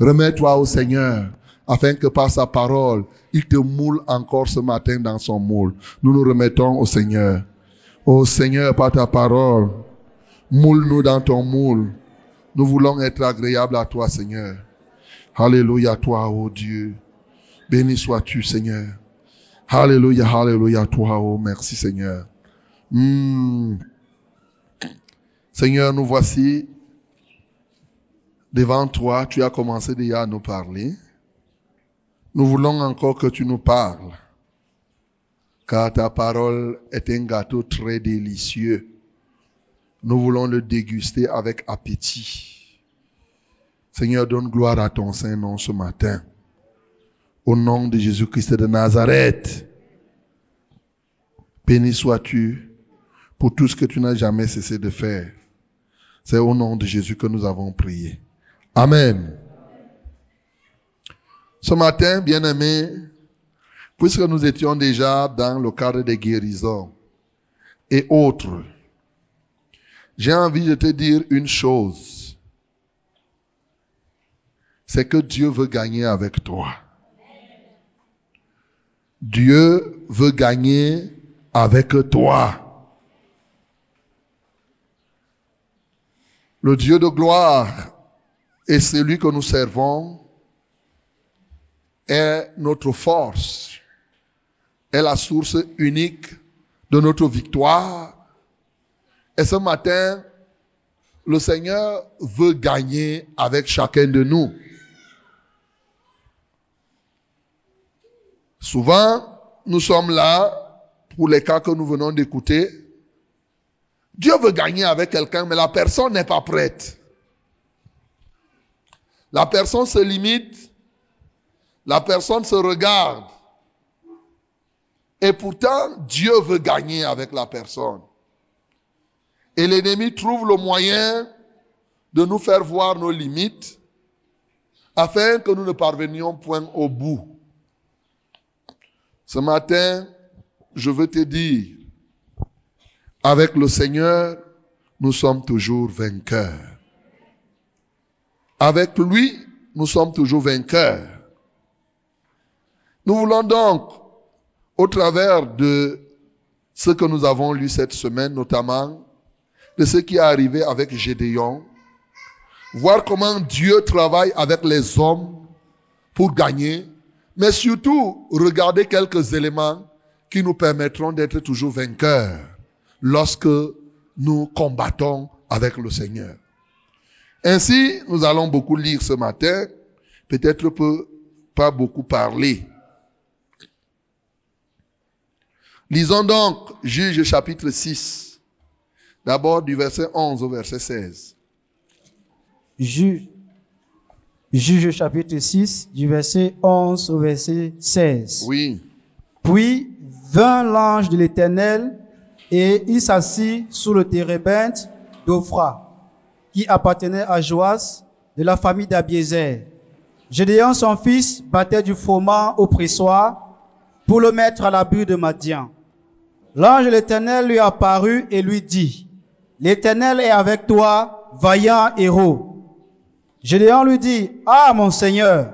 Remets-toi au Seigneur, afin que par sa parole, il te moule encore ce matin dans son moule. Nous nous remettons au Seigneur. Ô Seigneur, par ta parole, moule-nous dans ton moule. Nous voulons être agréables à toi, Seigneur. Alléluia, toi, ô Dieu. Béni sois-tu, Seigneur. Alléluia, alléluia, toi, oh, merci, Seigneur. Hmm. Seigneur, nous voici devant toi. Tu as commencé déjà à nous parler. Nous voulons encore que tu nous parles. Car ta parole est un gâteau très délicieux. Nous voulons le déguster avec appétit. Seigneur, donne gloire à ton Saint-Nom ce matin. Au nom de Jésus-Christ de Nazareth. Béni sois-tu pour tout ce que tu n'as jamais cessé de faire. C'est au nom de Jésus que nous avons prié. Amen. Ce matin, bien-aimés, puisque nous étions déjà dans le cadre des guérisons et autres, j'ai envie de te dire une chose. C'est que Dieu veut gagner avec toi. Dieu veut gagner avec toi. Le Dieu de gloire est celui que nous servons est notre force, est la source unique de notre victoire. Et ce matin, le Seigneur veut gagner avec chacun de nous. Souvent, nous sommes là pour les cas que nous venons d'écouter. Dieu veut gagner avec quelqu'un, mais la personne n'est pas prête. La personne se limite la personne se regarde. Et pourtant, Dieu veut gagner avec la personne. Et l'ennemi trouve le moyen de nous faire voir nos limites afin que nous ne parvenions point au bout. Ce matin, je veux te dire, avec le Seigneur, nous sommes toujours vainqueurs. Avec lui, nous sommes toujours vainqueurs. Nous voulons donc, au travers de ce que nous avons lu cette semaine, notamment de ce qui est arrivé avec Gédéon, voir comment Dieu travaille avec les hommes pour gagner, mais surtout regarder quelques éléments qui nous permettront d'être toujours vainqueurs lorsque nous combattons avec le Seigneur. Ainsi, nous allons beaucoup lire ce matin, peut-être pas beaucoup parler. Lisons donc Juge chapitre 6, d'abord du verset 11 au verset 16. Juge, Juge chapitre 6, du verset 11 au verset 16. Oui. Puis vint l'ange de l'Éternel et il s'assit sous le térébinthe d'Ophra, qui appartenait à Joas de la famille d'Abiézer. Gédéon, son fils, battait du froment au pressoir pour le mettre à l'abri de Madian. L'ange de l'Éternel lui apparut et lui dit, l'Éternel est avec toi, vaillant héros. Gédéon lui dit, Ah mon Seigneur,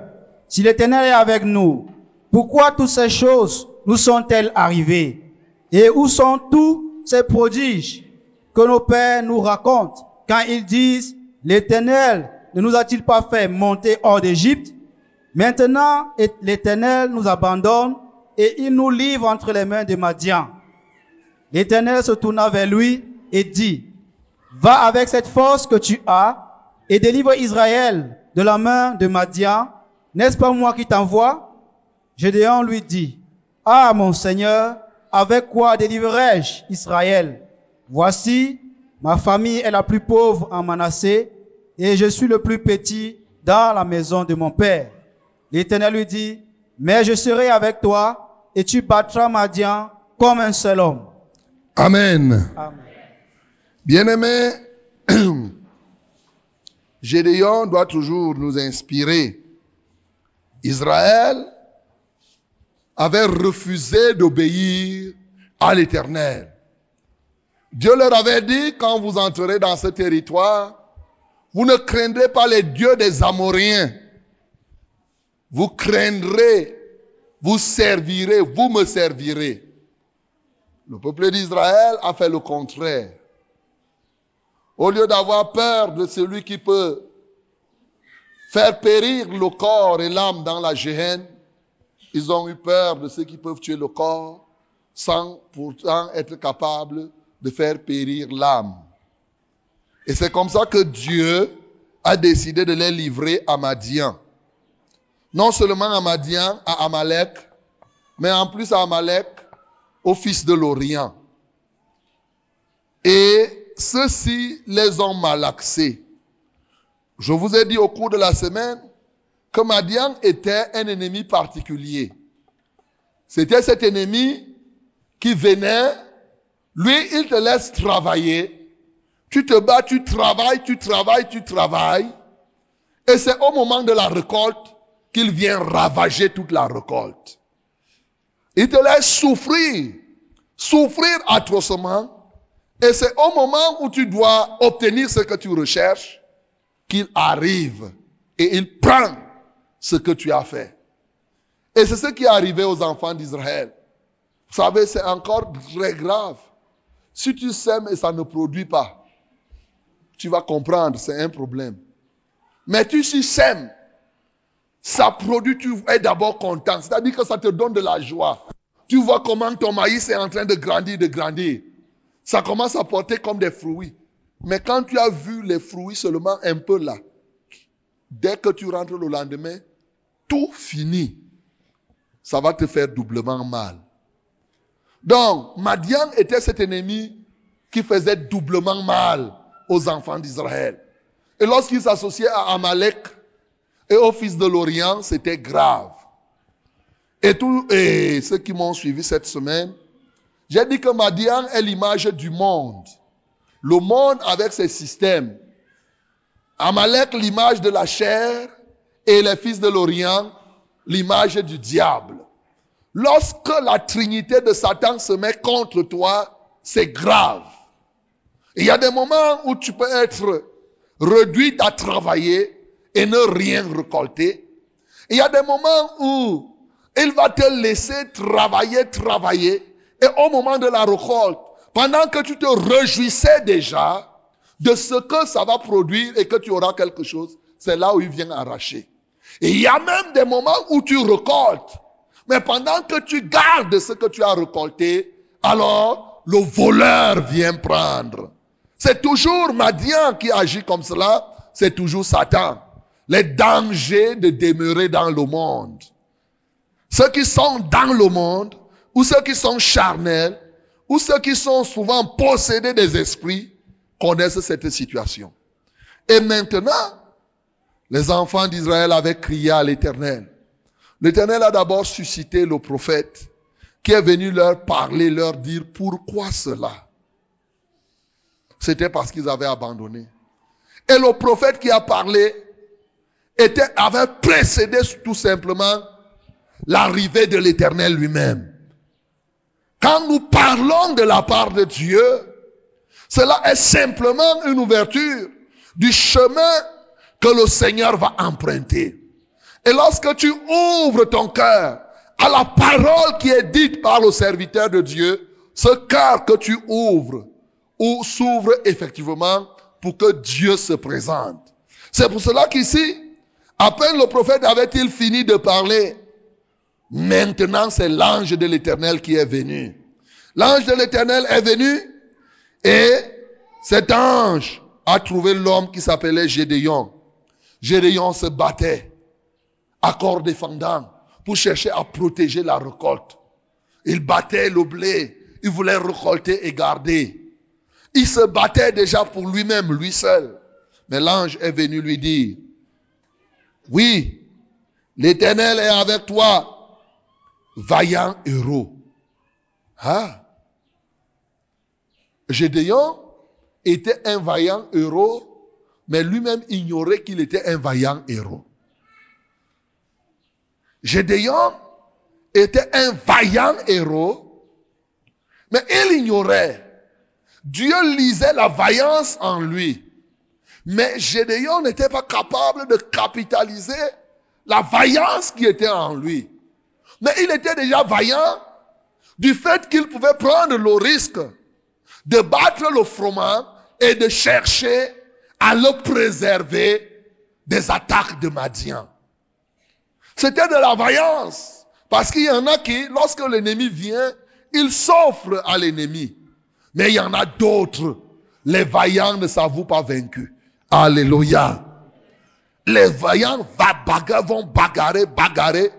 si l'Éternel est avec nous, pourquoi toutes ces choses nous sont-elles arrivées? Et où sont tous ces prodiges que nos pères nous racontent? Quand ils disent, l'Éternel ne nous a-t-il pas fait monter hors d'Égypte? Maintenant, l'Éternel nous abandonne et il nous livre entre les mains des Madians. L'Éternel se tourna vers lui et dit, va avec cette force que tu as et délivre Israël de la main de Madian. N'est-ce pas moi qui t'envoie Gédéon lui dit, Ah mon Seigneur, avec quoi délivrerai-je Israël? Voici, ma famille est la plus pauvre en Manassé et je suis le plus petit dans la maison de mon père. L'Éternel lui dit, mais je serai avec toi et tu battras Madian comme un seul homme. Amen. Bien-aimé, Gédéon doit toujours nous inspirer. Israël avait refusé d'obéir à l'Éternel. Dieu leur avait dit, quand vous entrerez dans ce territoire, vous ne craindrez pas les dieux des Amoréens, vous craindrez, vous servirez, vous me servirez. Le peuple d'Israël a fait le contraire. Au lieu d'avoir peur de celui qui peut faire périr le corps et l'âme dans la géhenne, ils ont eu peur de ceux qui peuvent tuer le corps sans pourtant être capables de faire périr l'âme. Et c'est comme ça que Dieu a décidé de les livrer à Madian. Non seulement à Madian, à Amalek, mais en plus à Amalek, au fils de l'Orient. Et ceux-ci les ont malaxés. Je vous ai dit au cours de la semaine que Madian était un ennemi particulier. C'était cet ennemi qui venait, lui, il te laisse travailler, tu te bats, tu travailles, tu travailles, tu travailles. Et c'est au moment de la récolte qu'il vient ravager toute la récolte. Il te laisse souffrir, souffrir atrocement. Et c'est au moment où tu dois obtenir ce que tu recherches qu'il arrive et il prend ce que tu as fait. Et c'est ce qui est arrivé aux enfants d'Israël. Vous savez, c'est encore très grave. Si tu sèmes et ça ne produit pas, tu vas comprendre, c'est un problème. Mais tu si sèmes, ça produit, tu es d'abord content. C'est-à-dire que ça te donne de la joie. Tu vois comment ton maïs est en train de grandir, de grandir. Ça commence à porter comme des fruits. Mais quand tu as vu les fruits seulement un peu là, dès que tu rentres le lendemain, tout finit. Ça va te faire doublement mal. Donc, Madian était cet ennemi qui faisait doublement mal aux enfants d'Israël. Et lorsqu'ils s'associaient à Amalek et aux fils de l'Orient, c'était grave. Et, tout, et ceux qui m'ont suivi cette semaine, j'ai dit que Madian est l'image du monde. Le monde avec ses systèmes. Amalek, l'image de la chair, et les fils de l'Orient, l'image du diable. Lorsque la trinité de Satan se met contre toi, c'est grave. Il y a des moments où tu peux être réduit à travailler et ne rien récolter. Il y a des moments où il va te laisser travailler, travailler. Et au moment de la récolte, pendant que tu te réjouissais déjà de ce que ça va produire et que tu auras quelque chose, c'est là où il vient arracher. Il y a même des moments où tu récoltes. Mais pendant que tu gardes ce que tu as récolté, alors le voleur vient prendre. C'est toujours Madian qui agit comme cela, c'est toujours Satan. Les dangers de demeurer dans le monde. Ceux qui sont dans le monde, ou ceux qui sont charnels, ou ceux qui sont souvent possédés des esprits, connaissent cette situation. Et maintenant, les enfants d'Israël avaient crié à l'Éternel. L'Éternel a d'abord suscité le prophète qui est venu leur parler, leur dire pourquoi cela c'était parce qu'ils avaient abandonné. Et le prophète qui a parlé était, avait précédé tout simplement l'arrivée de l'Éternel lui-même. Quand nous parlons de la part de Dieu, cela est simplement une ouverture du chemin que le Seigneur va emprunter. Et lorsque tu ouvres ton cœur à la parole qui est dite par le serviteur de Dieu, ce cœur que tu ouvres où s'ouvre effectivement pour que Dieu se présente. C'est pour cela qu'ici, à peine le prophète avait-il fini de parler, maintenant c'est l'ange de l'Éternel qui est venu. L'ange de l'Éternel est venu et cet ange a trouvé l'homme qui s'appelait Gédéon. Gédéon se battait corps défendant pour chercher à protéger la récolte. Il battait le blé, il voulait récolter et garder. Il se battait déjà pour lui-même, lui seul. Mais l'ange est venu lui dire, oui, l'Éternel est avec toi, vaillant héros. Ah. Gédéon était un vaillant héros, mais lui-même ignorait qu'il était un vaillant héros. Gédéon était un vaillant héros, mais il ignorait Dieu lisait la vaillance en lui. Mais Gédéon n'était pas capable de capitaliser la vaillance qui était en lui. Mais il était déjà vaillant du fait qu'il pouvait prendre le risque de battre le froment et de chercher à le préserver des attaques de Madian. C'était de la vaillance. Parce qu'il y en a qui, lorsque l'ennemi vient, ils s'offrent à l'ennemi. Mais il y en a d'autres. Les vaillants ne s'avouent pas vaincus. Alléluia. Les vaillants vont bagarrer, bagarrer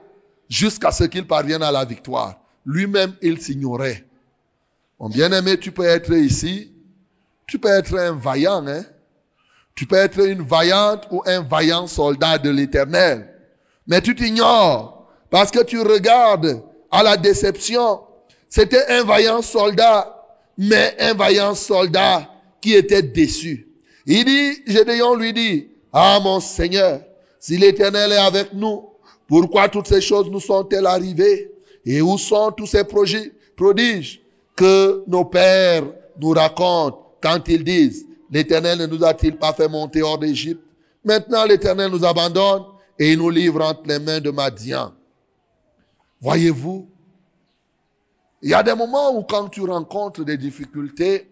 jusqu'à ce qu'ils parviennent à la victoire. Lui-même, il s'ignorait. Mon bien-aimé, tu peux être ici, tu peux être un vaillant, hein? Tu peux être une vaillante ou un vaillant soldat de l'éternel. Mais tu t'ignores parce que tu regardes à la déception. C'était un vaillant soldat, mais un vaillant soldat qui était déçu. Il dit, Gédéon lui dit, ah mon Seigneur, si l'éternel est avec nous, pourquoi toutes ces choses nous sont-elles arrivées? Et où sont tous ces prodiges que nos pères nous racontent quand ils disent, l'Éternel ne nous a-t-il pas fait monter hors d'Égypte? Maintenant, l'Éternel nous abandonne et il nous livre entre les mains de Madian. Voyez-vous, il y a des moments où quand tu rencontres des difficultés,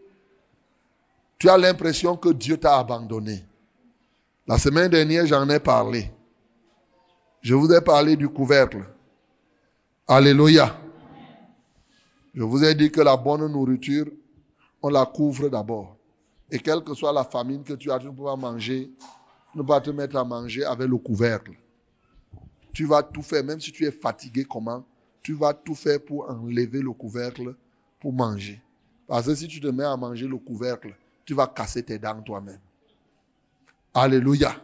tu as l'impression que Dieu t'a abandonné. La semaine dernière, j'en ai parlé. Je vous ai parlé du couvercle. Alléluia. Je vous ai dit que la bonne nourriture, on la couvre d'abord. Et quelle que soit la famine que tu as, tu ne peux manger, ne pas te mettre à manger avec le couvercle. Tu vas tout faire, même si tu es fatigué comment, tu vas tout faire pour enlever le couvercle pour manger. Parce que si tu te mets à manger le couvercle, tu vas casser tes dents toi-même. Alléluia.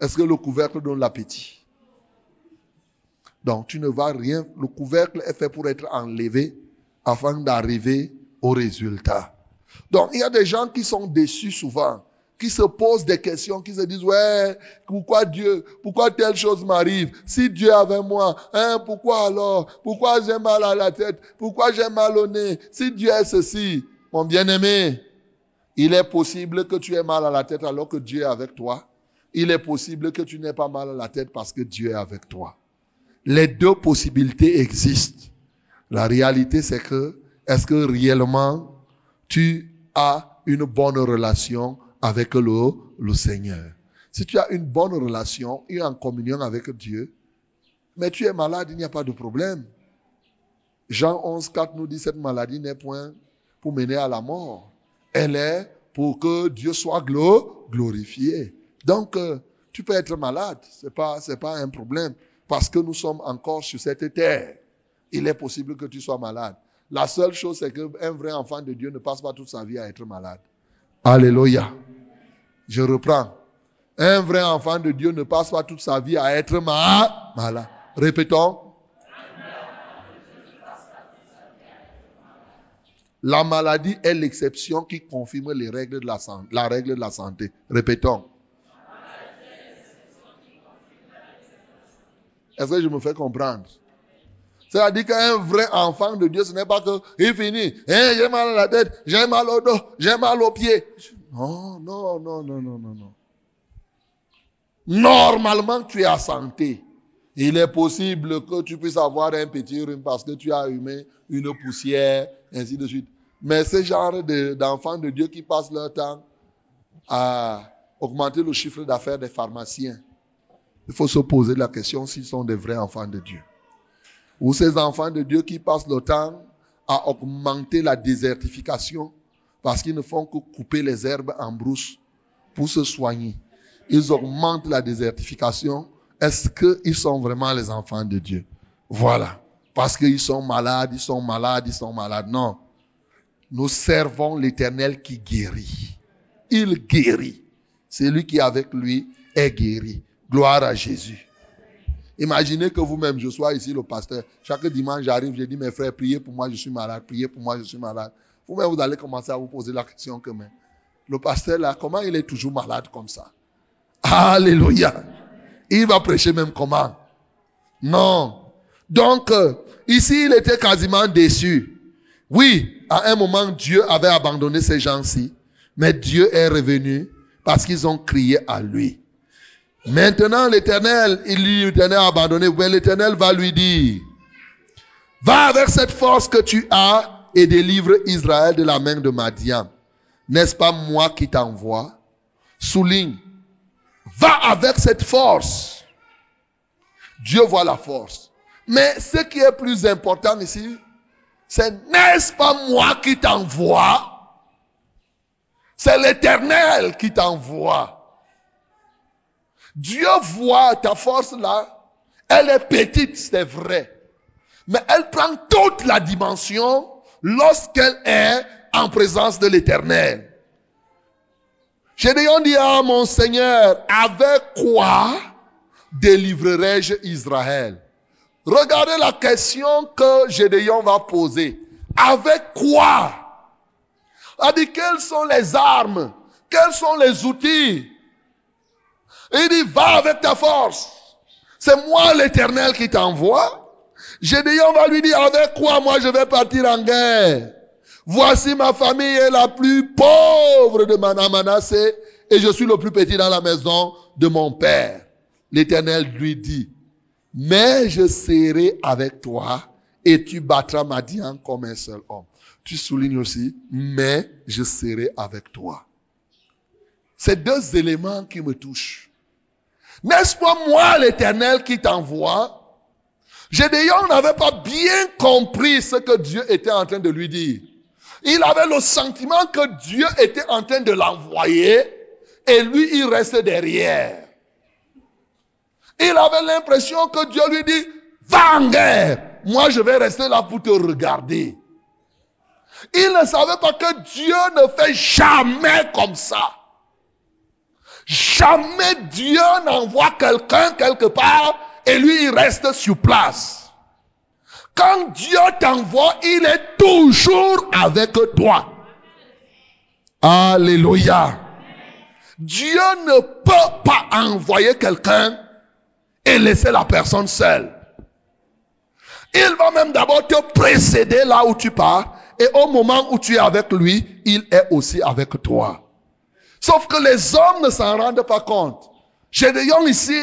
Est-ce que le couvercle donne l'appétit? Donc tu ne vas rien. Le couvercle est fait pour être enlevé afin d'arriver au résultat. Donc, il y a des gens qui sont déçus souvent, qui se posent des questions, qui se disent, ouais, pourquoi Dieu, pourquoi telle chose m'arrive? Si Dieu avait moi, hein, pourquoi alors? Pourquoi j'ai mal à la tête? Pourquoi j'ai mal au nez? Si Dieu est ceci, mon bien-aimé, il est possible que tu aies mal à la tête alors que Dieu est avec toi. Il est possible que tu n'aies pas mal à la tête parce que Dieu est avec toi. Les deux possibilités existent. La réalité, c'est que, est-ce que réellement tu as une bonne relation avec le, le Seigneur? Si tu as une bonne relation et en communion avec Dieu, mais tu es malade, il n'y a pas de problème. Jean 11, 4 nous dit cette maladie n'est point pour mener à la mort. Elle est pour que Dieu soit glorifié. Donc, euh, tu peux être malade, c'est pas, c'est pas un problème, parce que nous sommes encore sur cette terre il est possible que tu sois malade. La seule chose, c'est qu'un vrai enfant de Dieu ne passe pas toute sa vie à être malade. Alléluia. Je reprends. Un vrai enfant de Dieu ne passe pas toute sa vie à être malade. Répétons. La maladie est l'exception qui confirme les règles de la, règle de la santé. Répétons. Est-ce que je me fais comprendre? C'est-à-dire qu'un vrai enfant de Dieu, ce n'est pas que il finit, hein, j'ai mal à la tête, j'ai mal au dos, j'ai mal aux pieds. Non, non, non, non, non, non, non. Normalement, tu es à santé. Il est possible que tu puisses avoir un petit rhume parce que tu as humé une poussière, ainsi de suite. Mais ce genre d'enfants de, Dieu qui passent leur temps à augmenter le chiffre d'affaires des pharmaciens, il faut se poser la question s'ils sont des vrais enfants de Dieu ou ces enfants de Dieu qui passent le temps à augmenter la désertification parce qu'ils ne font que couper les herbes en brousse pour se soigner. Ils augmentent la désertification. Est-ce qu'ils sont vraiment les enfants de Dieu? Voilà. Parce qu'ils sont malades, ils sont malades, ils sont malades. Non. Nous servons l'Éternel qui guérit. Il guérit. Celui qui est avec lui est guéri. Gloire à Jésus. Imaginez que vous-même, je sois ici le pasteur. Chaque dimanche, j'arrive, je dis, mes frères, priez pour moi, je suis malade. Priez pour moi, je suis malade. Vous allez commencer à vous poser la question que, mais, le pasteur là, comment il est toujours malade comme ça? Alléluia. Il va prêcher même comment? Non. Donc, euh, ici, il était quasiment déçu. Oui, à un moment, Dieu avait abandonné ces gens-ci, mais Dieu est revenu parce qu'ils ont crié à lui. Maintenant, l'Éternel, il lui l'Éternel abandonné. Mais l'Éternel va lui dire, va avec cette force que tu as et délivre Israël de la main de Madian. N'est-ce pas moi qui t'envoie? Souligne, va avec cette force. Dieu voit la force. Mais ce qui est plus important ici, c'est n'est-ce pas moi qui t'envoie? C'est l'Éternel qui t'envoie. Dieu voit ta force là. Elle est petite, c'est vrai. Mais elle prend toute la dimension lorsqu'elle est en présence de l'Éternel. Gédéon dit à mon Seigneur, avec quoi délivrerai-je Israël? Regardez la question que Gédéon va poser. Avec quoi? A dit, quelles sont les armes? Quels sont les outils? Il dit, va avec ta force. C'est moi l'Éternel qui t'envoie. Gédéon va lui dire, avec quoi moi je vais partir en guerre? Voici ma famille est la plus pauvre de Manamanassé et je suis le plus petit dans la maison de mon père. L'Éternel lui dit, mais je serai avec toi et tu battras Madian comme un seul homme. Tu soulignes aussi, mais je serai avec toi. C'est deux éléments qui me touchent. N'est-ce pas moi l'Éternel qui t'envoie Gédéon n'avait pas bien compris ce que Dieu était en train de lui dire. Il avait le sentiment que Dieu était en train de l'envoyer et lui, il restait derrière. Il avait l'impression que Dieu lui dit, va en guerre. Moi, je vais rester là pour te regarder. Il ne savait pas que Dieu ne fait jamais comme ça. Jamais Dieu n'envoie quelqu'un quelque part et lui, il reste sur place. Quand Dieu t'envoie, il est toujours avec toi. Alléluia. Dieu ne peut pas envoyer quelqu'un et laisser la personne seule. Il va même d'abord te précéder là où tu pars et au moment où tu es avec lui, il est aussi avec toi. Sauf que les hommes ne s'en rendent pas compte. Gédéon ici,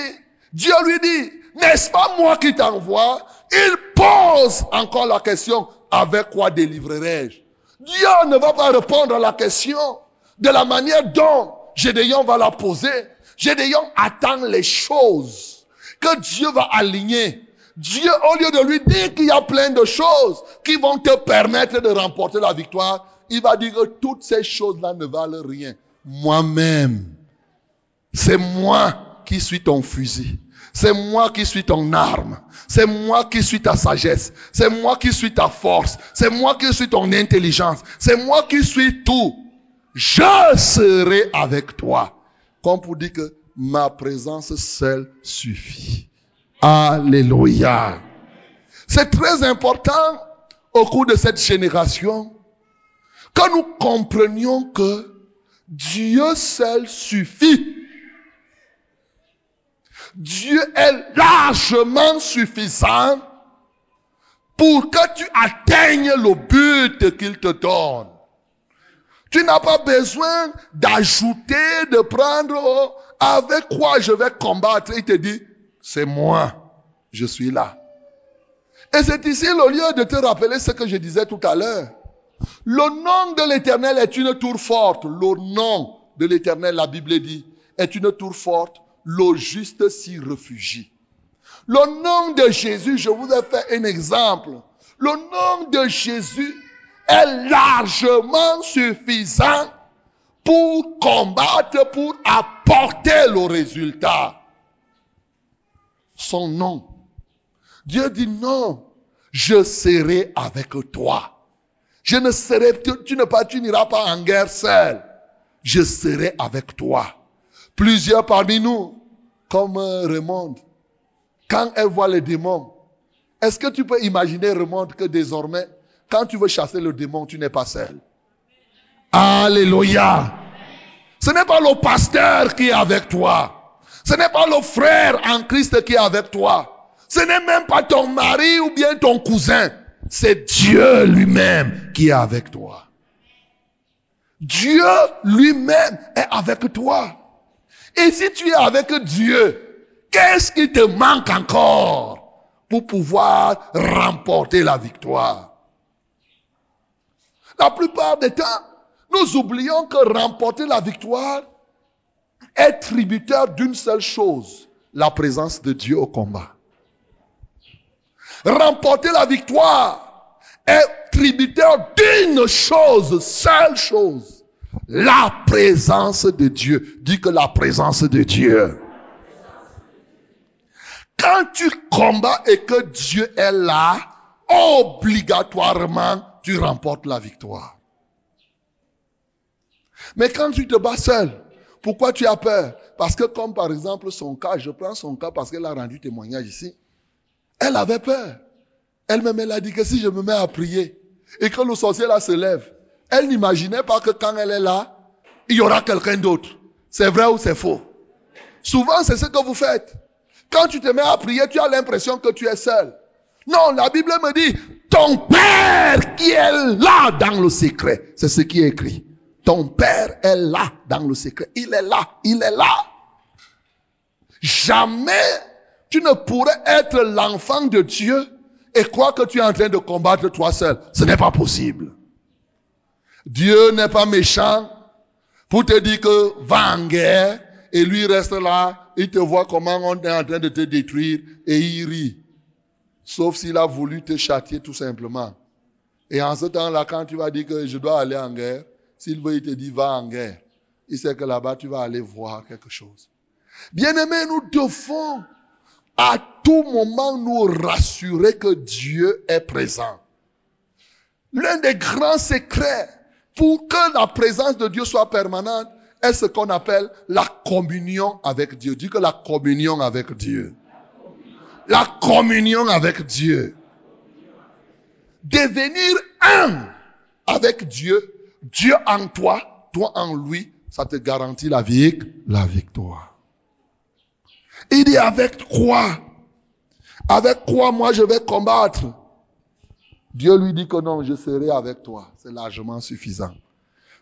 Dieu lui dit, n'est-ce pas moi qui t'envoie? Il pose encore la question, avec quoi délivrerai-je? Dieu ne va pas répondre à la question de la manière dont Gédéon va la poser. Gédéon attend les choses que Dieu va aligner. Dieu, au lieu de lui dire qu'il y a plein de choses qui vont te permettre de remporter la victoire, il va dire que toutes ces choses-là ne valent rien. Moi-même, c'est moi qui suis ton fusil. C'est moi qui suis ton arme. C'est moi qui suis ta sagesse. C'est moi qui suis ta force. C'est moi qui suis ton intelligence. C'est moi qui suis tout je serai avec toi. Comme pour dire que ma présence seule suffit. Alléluia. C'est très important au cours de cette génération que nous comprenions que Dieu seul suffit. Dieu est largement suffisant pour que tu atteignes le but qu'il te donne. Tu n'as pas besoin d'ajouter, de prendre oh, avec quoi je vais combattre. Il te dit, c'est moi, je suis là. Et c'est ici le lieu de te rappeler ce que je disais tout à l'heure. Le nom de l'éternel est une tour forte. Le nom de l'éternel, la Bible dit, est une tour forte. Le juste s'y réfugie. Le nom de Jésus, je vous ai fait un exemple. Le nom de Jésus est largement suffisant pour combattre, pour apporter le résultat. Son nom. Dieu dit non, je serai avec toi. Je ne serai, tu, pas, tu n'iras pas en guerre seul. Je serai avec toi. Plusieurs parmi nous, comme euh, Raymond, quand elle voit les démons, est-ce que tu peux imaginer, Raymond, que désormais, quand tu veux chasser le démon, tu n'es pas seul? Alléluia. Ce n'est pas le pasteur qui est avec toi. Ce n'est pas le frère en Christ qui est avec toi. Ce n'est même pas ton mari ou bien ton cousin. C'est Dieu lui-même qui est avec toi. Dieu lui-même est avec toi. Et si tu es avec Dieu, qu'est-ce qui te manque encore pour pouvoir remporter la victoire? La plupart des temps, nous oublions que remporter la victoire est tributaire d'une seule chose, la présence de Dieu au combat. Remporter la victoire est tributaire d'une chose, seule chose, la présence de Dieu. Dis que la présence de Dieu. Quand tu combats et que Dieu est là, obligatoirement, tu remportes la victoire. Mais quand tu te bats seul, pourquoi tu as peur? Parce que comme par exemple son cas, je prends son cas parce qu'elle a rendu témoignage ici. Elle avait peur. Elle-même, elle a dit que si je me mets à prier et que le sorcier là se lève, elle n'imaginait pas que quand elle est là, il y aura quelqu'un d'autre. C'est vrai ou c'est faux? Souvent, c'est ce que vous faites. Quand tu te mets à prier, tu as l'impression que tu es seul. Non, la Bible me dit, ton Père qui est là dans le secret. C'est ce qui est écrit. Ton Père est là dans le secret. Il est là, il est là. Jamais tu ne pourrais être l'enfant de Dieu et croire que tu es en train de combattre toi seul. Ce n'est pas possible. Dieu n'est pas méchant pour te dire que va en guerre et lui reste là, il te voit comment on est en train de te détruire et il rit. Sauf s'il a voulu te châtier tout simplement. Et en ce temps-là, quand tu vas dire que je dois aller en guerre, s'il veut, il te dit va en guerre. Il sait que là-bas, tu vas aller voir quelque chose. Bien-aimés, nous devons à tout moment nous rassurer que Dieu est présent. L'un des grands secrets pour que la présence de Dieu soit permanente est ce qu'on appelle la communion avec Dieu? Dis que la communion avec Dieu. La communion avec Dieu. Devenir un avec Dieu, Dieu en toi, toi en lui, ça te garantit la, la victoire. Il dit avec quoi? Avec quoi moi je vais combattre? Dieu lui dit que non, je serai avec toi. C'est largement suffisant.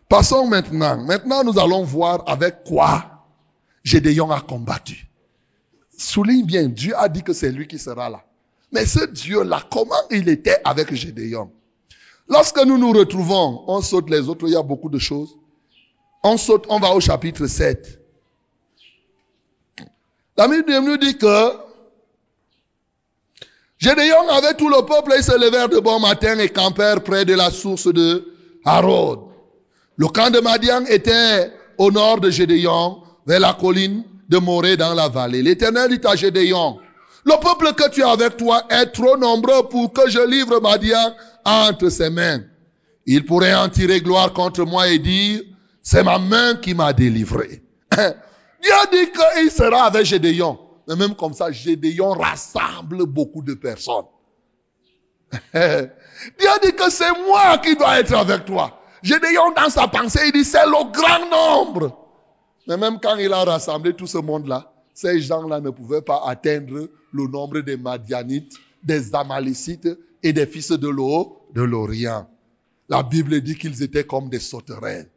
Passons maintenant. Maintenant, nous allons voir avec quoi Gédéon a combattu. Souligne bien, Dieu a dit que c'est lui qui sera là. Mais ce Dieu-là, comment il était avec Gédéon Lorsque nous nous retrouvons, on saute les autres, il y a beaucoup de choses. On saute, on va au chapitre 7. La Bible nous dit que Gédéon avait tout le peuple, ils se levèrent de bon matin et campèrent près de la source de Harod. Le camp de Madian était au nord de Gédéon, vers la colline de Morée dans la vallée. L'Éternel dit à Gédéon, le peuple que tu as avec toi est trop nombreux pour que je livre Madian entre ses mains. Il pourrait en tirer gloire contre moi et dire, c'est ma main qui m'a délivré. Dieu dit qu'il sera avec Gédéon. Mais même comme ça, Gédéon rassemble beaucoup de personnes. Dieu dit que c'est moi qui dois être avec toi. Gédéon, dans sa pensée, il dit, c'est le grand nombre. Mais même quand il a rassemblé tout ce monde-là, ces gens-là ne pouvaient pas atteindre le nombre des Madianites, des Amalécites et des fils de l'Orient. La Bible dit qu'ils étaient comme des sauterelles.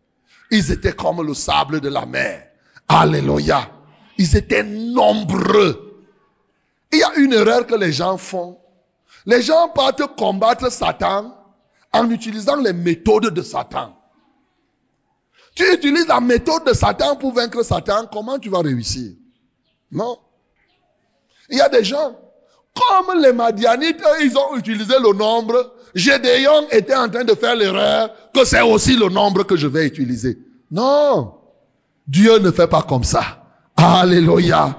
Ils étaient comme le sable de la mer. Alléluia. Ils étaient nombreux. Il y a une erreur que les gens font. Les gens partent combattre Satan en utilisant les méthodes de Satan. Tu utilises la méthode de Satan pour vaincre Satan, comment tu vas réussir? Non. Il y a des gens, comme les Madianites, ils ont utilisé le nombre. Gédéon était en train de faire l'erreur que c'est aussi le nombre que je vais utiliser. Non. Dieu ne fait pas comme ça. Alléluia.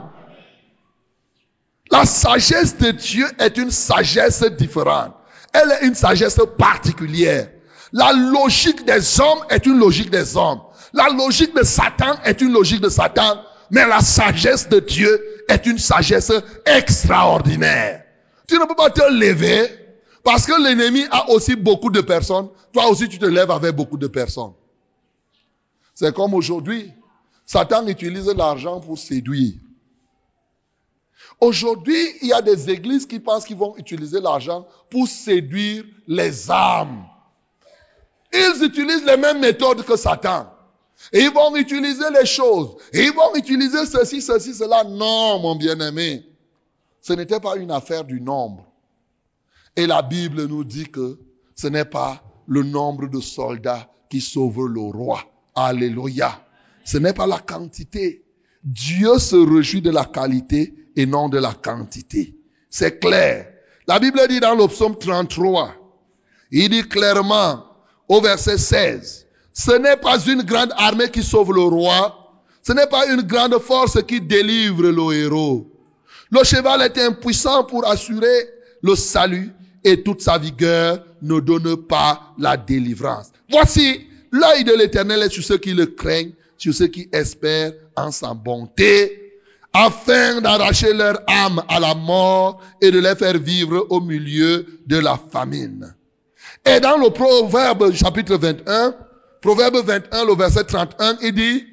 La sagesse de Dieu est une sagesse différente. Elle est une sagesse particulière. La logique des hommes est une logique des hommes. La logique de Satan est une logique de Satan. Mais la sagesse de Dieu est une sagesse extraordinaire. Tu ne peux pas te lever parce que l'ennemi a aussi beaucoup de personnes. Toi aussi, tu te lèves avec beaucoup de personnes. C'est comme aujourd'hui. Satan utilise l'argent pour séduire. Aujourd'hui, il y a des églises qui pensent qu'ils vont utiliser l'argent pour séduire les âmes. Ils utilisent les mêmes méthodes que Satan. Et ils vont utiliser les choses. Et ils vont utiliser ceci, ceci, cela. Non, mon bien-aimé. Ce n'était pas une affaire du nombre. Et la Bible nous dit que ce n'est pas le nombre de soldats qui sauve le roi. Alléluia. Ce n'est pas la quantité. Dieu se réjouit de la qualité et non de la quantité. C'est clair. La Bible dit dans le psaume 33, il dit clairement au verset 16, ce n'est pas une grande armée qui sauve le roi, ce n'est pas une grande force qui délivre le héros. Le cheval est impuissant pour assurer le salut et toute sa vigueur ne donne pas la délivrance. Voici, l'œil de l'éternel est sur ceux qui le craignent, sur ceux qui espèrent en sa bonté, afin d'arracher leur âme à la mort et de les faire vivre au milieu de la famine. Et dans le Proverbe chapitre 21, Proverbe 21, le verset 31, il dit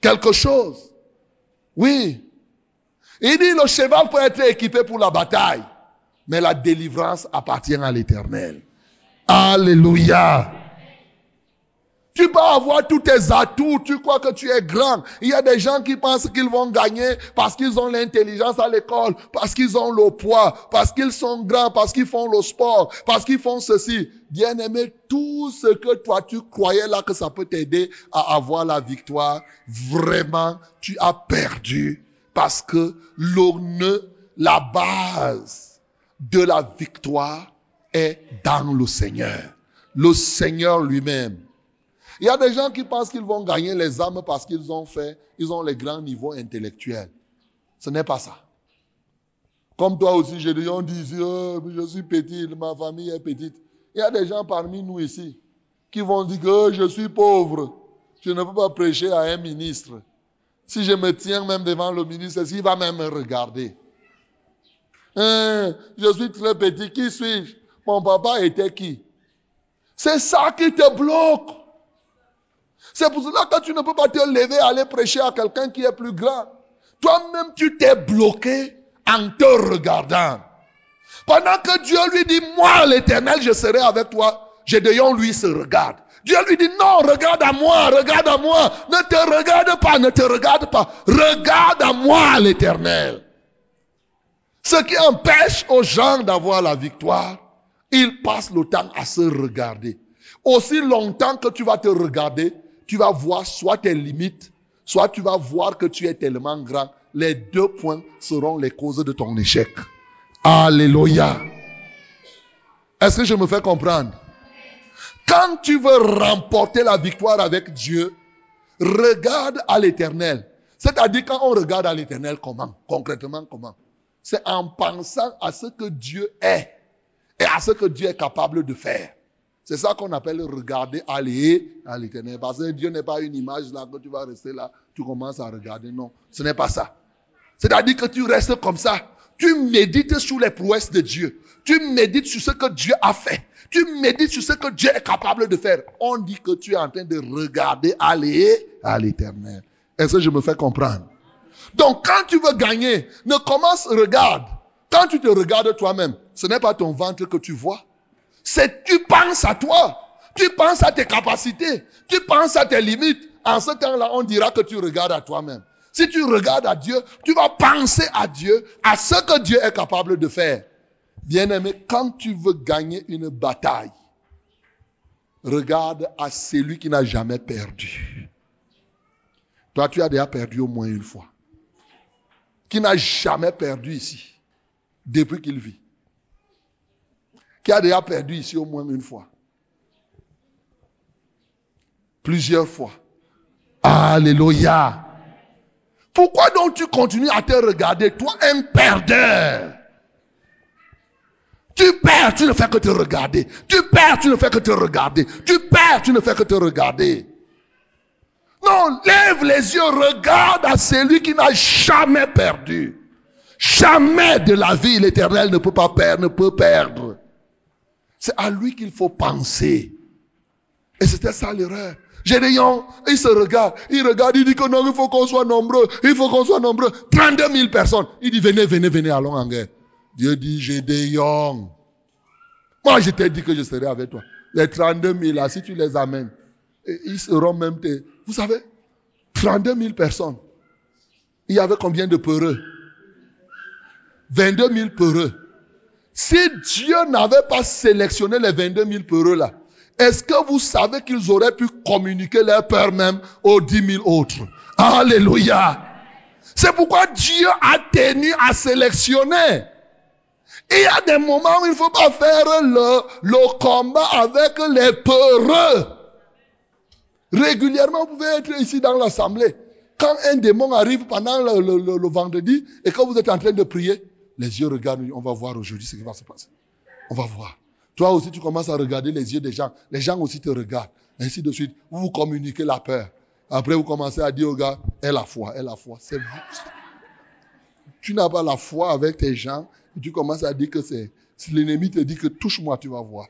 quelque chose. Oui. Il dit le cheval peut être équipé pour la bataille, mais la délivrance appartient à l'éternel. Alléluia. Tu peux avoir tous tes atouts, tu crois que tu es grand. Il y a des gens qui pensent qu'ils vont gagner parce qu'ils ont l'intelligence à l'école, parce qu'ils ont le poids, parce qu'ils sont grands, parce qu'ils font le sport, parce qu'ils font ceci. Bien aimé, tout ce que toi tu croyais là que ça peut t'aider à avoir la victoire, vraiment, tu as perdu parce que le, la base de la victoire est dans le Seigneur. Le Seigneur lui-même. Il y a des gens qui pensent qu'ils vont gagner les âmes parce qu'ils ont fait, ils ont les grands niveaux intellectuels. Ce n'est pas ça. Comme toi aussi, j'ai des gens qui disent, oh, je suis petit, ma famille est petite. Il y a des gens parmi nous ici qui vont dire que oh, je suis pauvre. Je ne peux pas prêcher à un ministre. Si je me tiens même devant le ministre, il va même me regarder. Hein, je suis très petit, qui suis-je? Mon papa était qui? C'est ça qui te bloque. C'est pour cela que tu ne peux pas te lever aller prêcher à quelqu'un qui est plus grand. Toi-même, tu t'es bloqué en te regardant. Pendant que Dieu lui dit, moi l'éternel, je serai avec toi, Gédéon lui se regarde. Dieu lui dit, non, regarde à moi, regarde à moi. Ne te regarde pas, ne te regarde pas. Regarde à moi l'éternel. Ce qui empêche aux gens d'avoir la victoire, ils passent le temps à se regarder. Aussi longtemps que tu vas te regarder, tu vas voir soit tes limites, soit tu vas voir que tu es tellement grand. Les deux points seront les causes de ton échec. Alléluia. Est-ce que je me fais comprendre? Quand tu veux remporter la victoire avec Dieu, regarde à l'éternel. C'est-à-dire quand on regarde à l'éternel, comment? Concrètement, comment? C'est en pensant à ce que Dieu est et à ce que Dieu est capable de faire. C'est ça qu'on appelle regarder aller à l'éternel. Parce que Dieu n'est pas une image là que tu vas rester là, tu commences à regarder. Non, ce n'est pas ça. C'est-à-dire que tu restes comme ça. Tu médites sur les prouesses de Dieu. Tu médites sur ce que Dieu a fait. Tu médites sur ce que Dieu est capable de faire. On dit que tu es en train de regarder aller à l'éternel. Est-ce que je me fais comprendre? Donc quand tu veux gagner, ne commence, regarde. Quand tu te regardes toi-même, ce n'est pas ton ventre que tu vois. C'est tu penses à toi. Tu penses à tes capacités. Tu penses à tes limites. En ce temps-là, on dira que tu regardes à toi-même. Si tu regardes à Dieu, tu vas penser à Dieu, à ce que Dieu est capable de faire. Bien-aimé, quand tu veux gagner une bataille, regarde à celui qui n'a jamais perdu. Toi, tu as déjà perdu au moins une fois. Qui n'a jamais perdu ici, depuis qu'il vit qui a déjà perdu ici au moins une fois. Plusieurs fois. Alléluia. Pourquoi donc tu continues à te regarder, toi, un perdeur? Tu perds, tu ne fais que te regarder. Tu perds, tu ne fais que te regarder. Tu perds, tu ne fais que te regarder. Non, lève les yeux, regarde à celui qui n'a jamais perdu. Jamais de la vie, l'éternel ne peut pas perdre, ne peut perdre. C'est à lui qu'il faut penser. Et c'était ça l'erreur. Gédéon, il se regarde, il regarde, il dit que non, il faut qu'on soit nombreux, il faut qu'on soit nombreux. 32 000 personnes. Il dit, venez, venez, venez, allons en guerre. Dieu dit, Gédéon. Moi, je t'ai dit que je serai avec toi. Les 32 000 là, si tu les amènes, ils seront même tes... Vous savez, 32 000 personnes. Il y avait combien de peureux? 22 000 peureux. Si Dieu n'avait pas sélectionné les 22 000 peureux là, est-ce que vous savez qu'ils auraient pu communiquer leur peur même aux 10 000 autres? Alléluia. C'est pourquoi Dieu a tenu à sélectionner. il y a des moments où il ne faut pas faire le, le combat avec les peureux. Régulièrement, vous pouvez être ici dans l'assemblée. Quand un démon arrive pendant le, le, vendredi et que vous êtes en train de prier, les yeux regardent, on va voir aujourd'hui ce qui va se passer. On va voir. Toi aussi, tu commences à regarder les yeux des gens. Les gens aussi te regardent. Ainsi de suite. Vous vous communiquez la peur. Après, vous commencez à dire au gars, aie la foi, aie la foi. C'est vous. Tu n'as pas la foi avec tes gens. tu commences à dire que c'est. Si l'ennemi te dit que touche-moi, tu vas voir.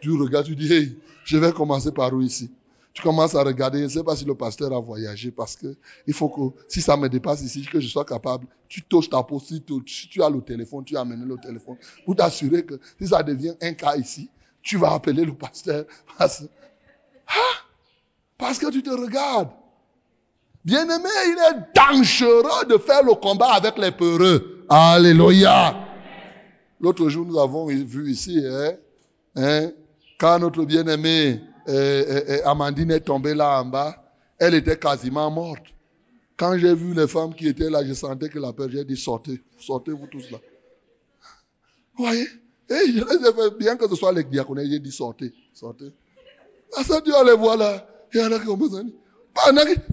Tu, regardes, tu dis, hey, je vais commencer par où ici? Tu commences à regarder, je ne sais pas si le pasteur a voyagé parce que il faut que, si ça me dépasse ici, que je sois capable, tu touches ta peau, si tu, as le téléphone, tu as amené le téléphone pour t'assurer que si ça devient un cas ici, tu vas appeler le pasteur parce, ah, parce que tu te regardes. Bien-aimé, il est dangereux de faire le combat avec les peureux. Alléluia. L'autre jour, nous avons vu ici, hein, hein quand notre bien-aimé et, Amandine est tombée là en bas, elle était quasiment morte. Quand j'ai vu les femmes qui étaient là, je sentais que la peur, j'ai dit sortez, sortez vous tous là. Vous voyez? Et bien que ce soit les diaconés, j'ai dit sortez, sortez. À ça, vas les voir là. Il y en a qui ont besoin.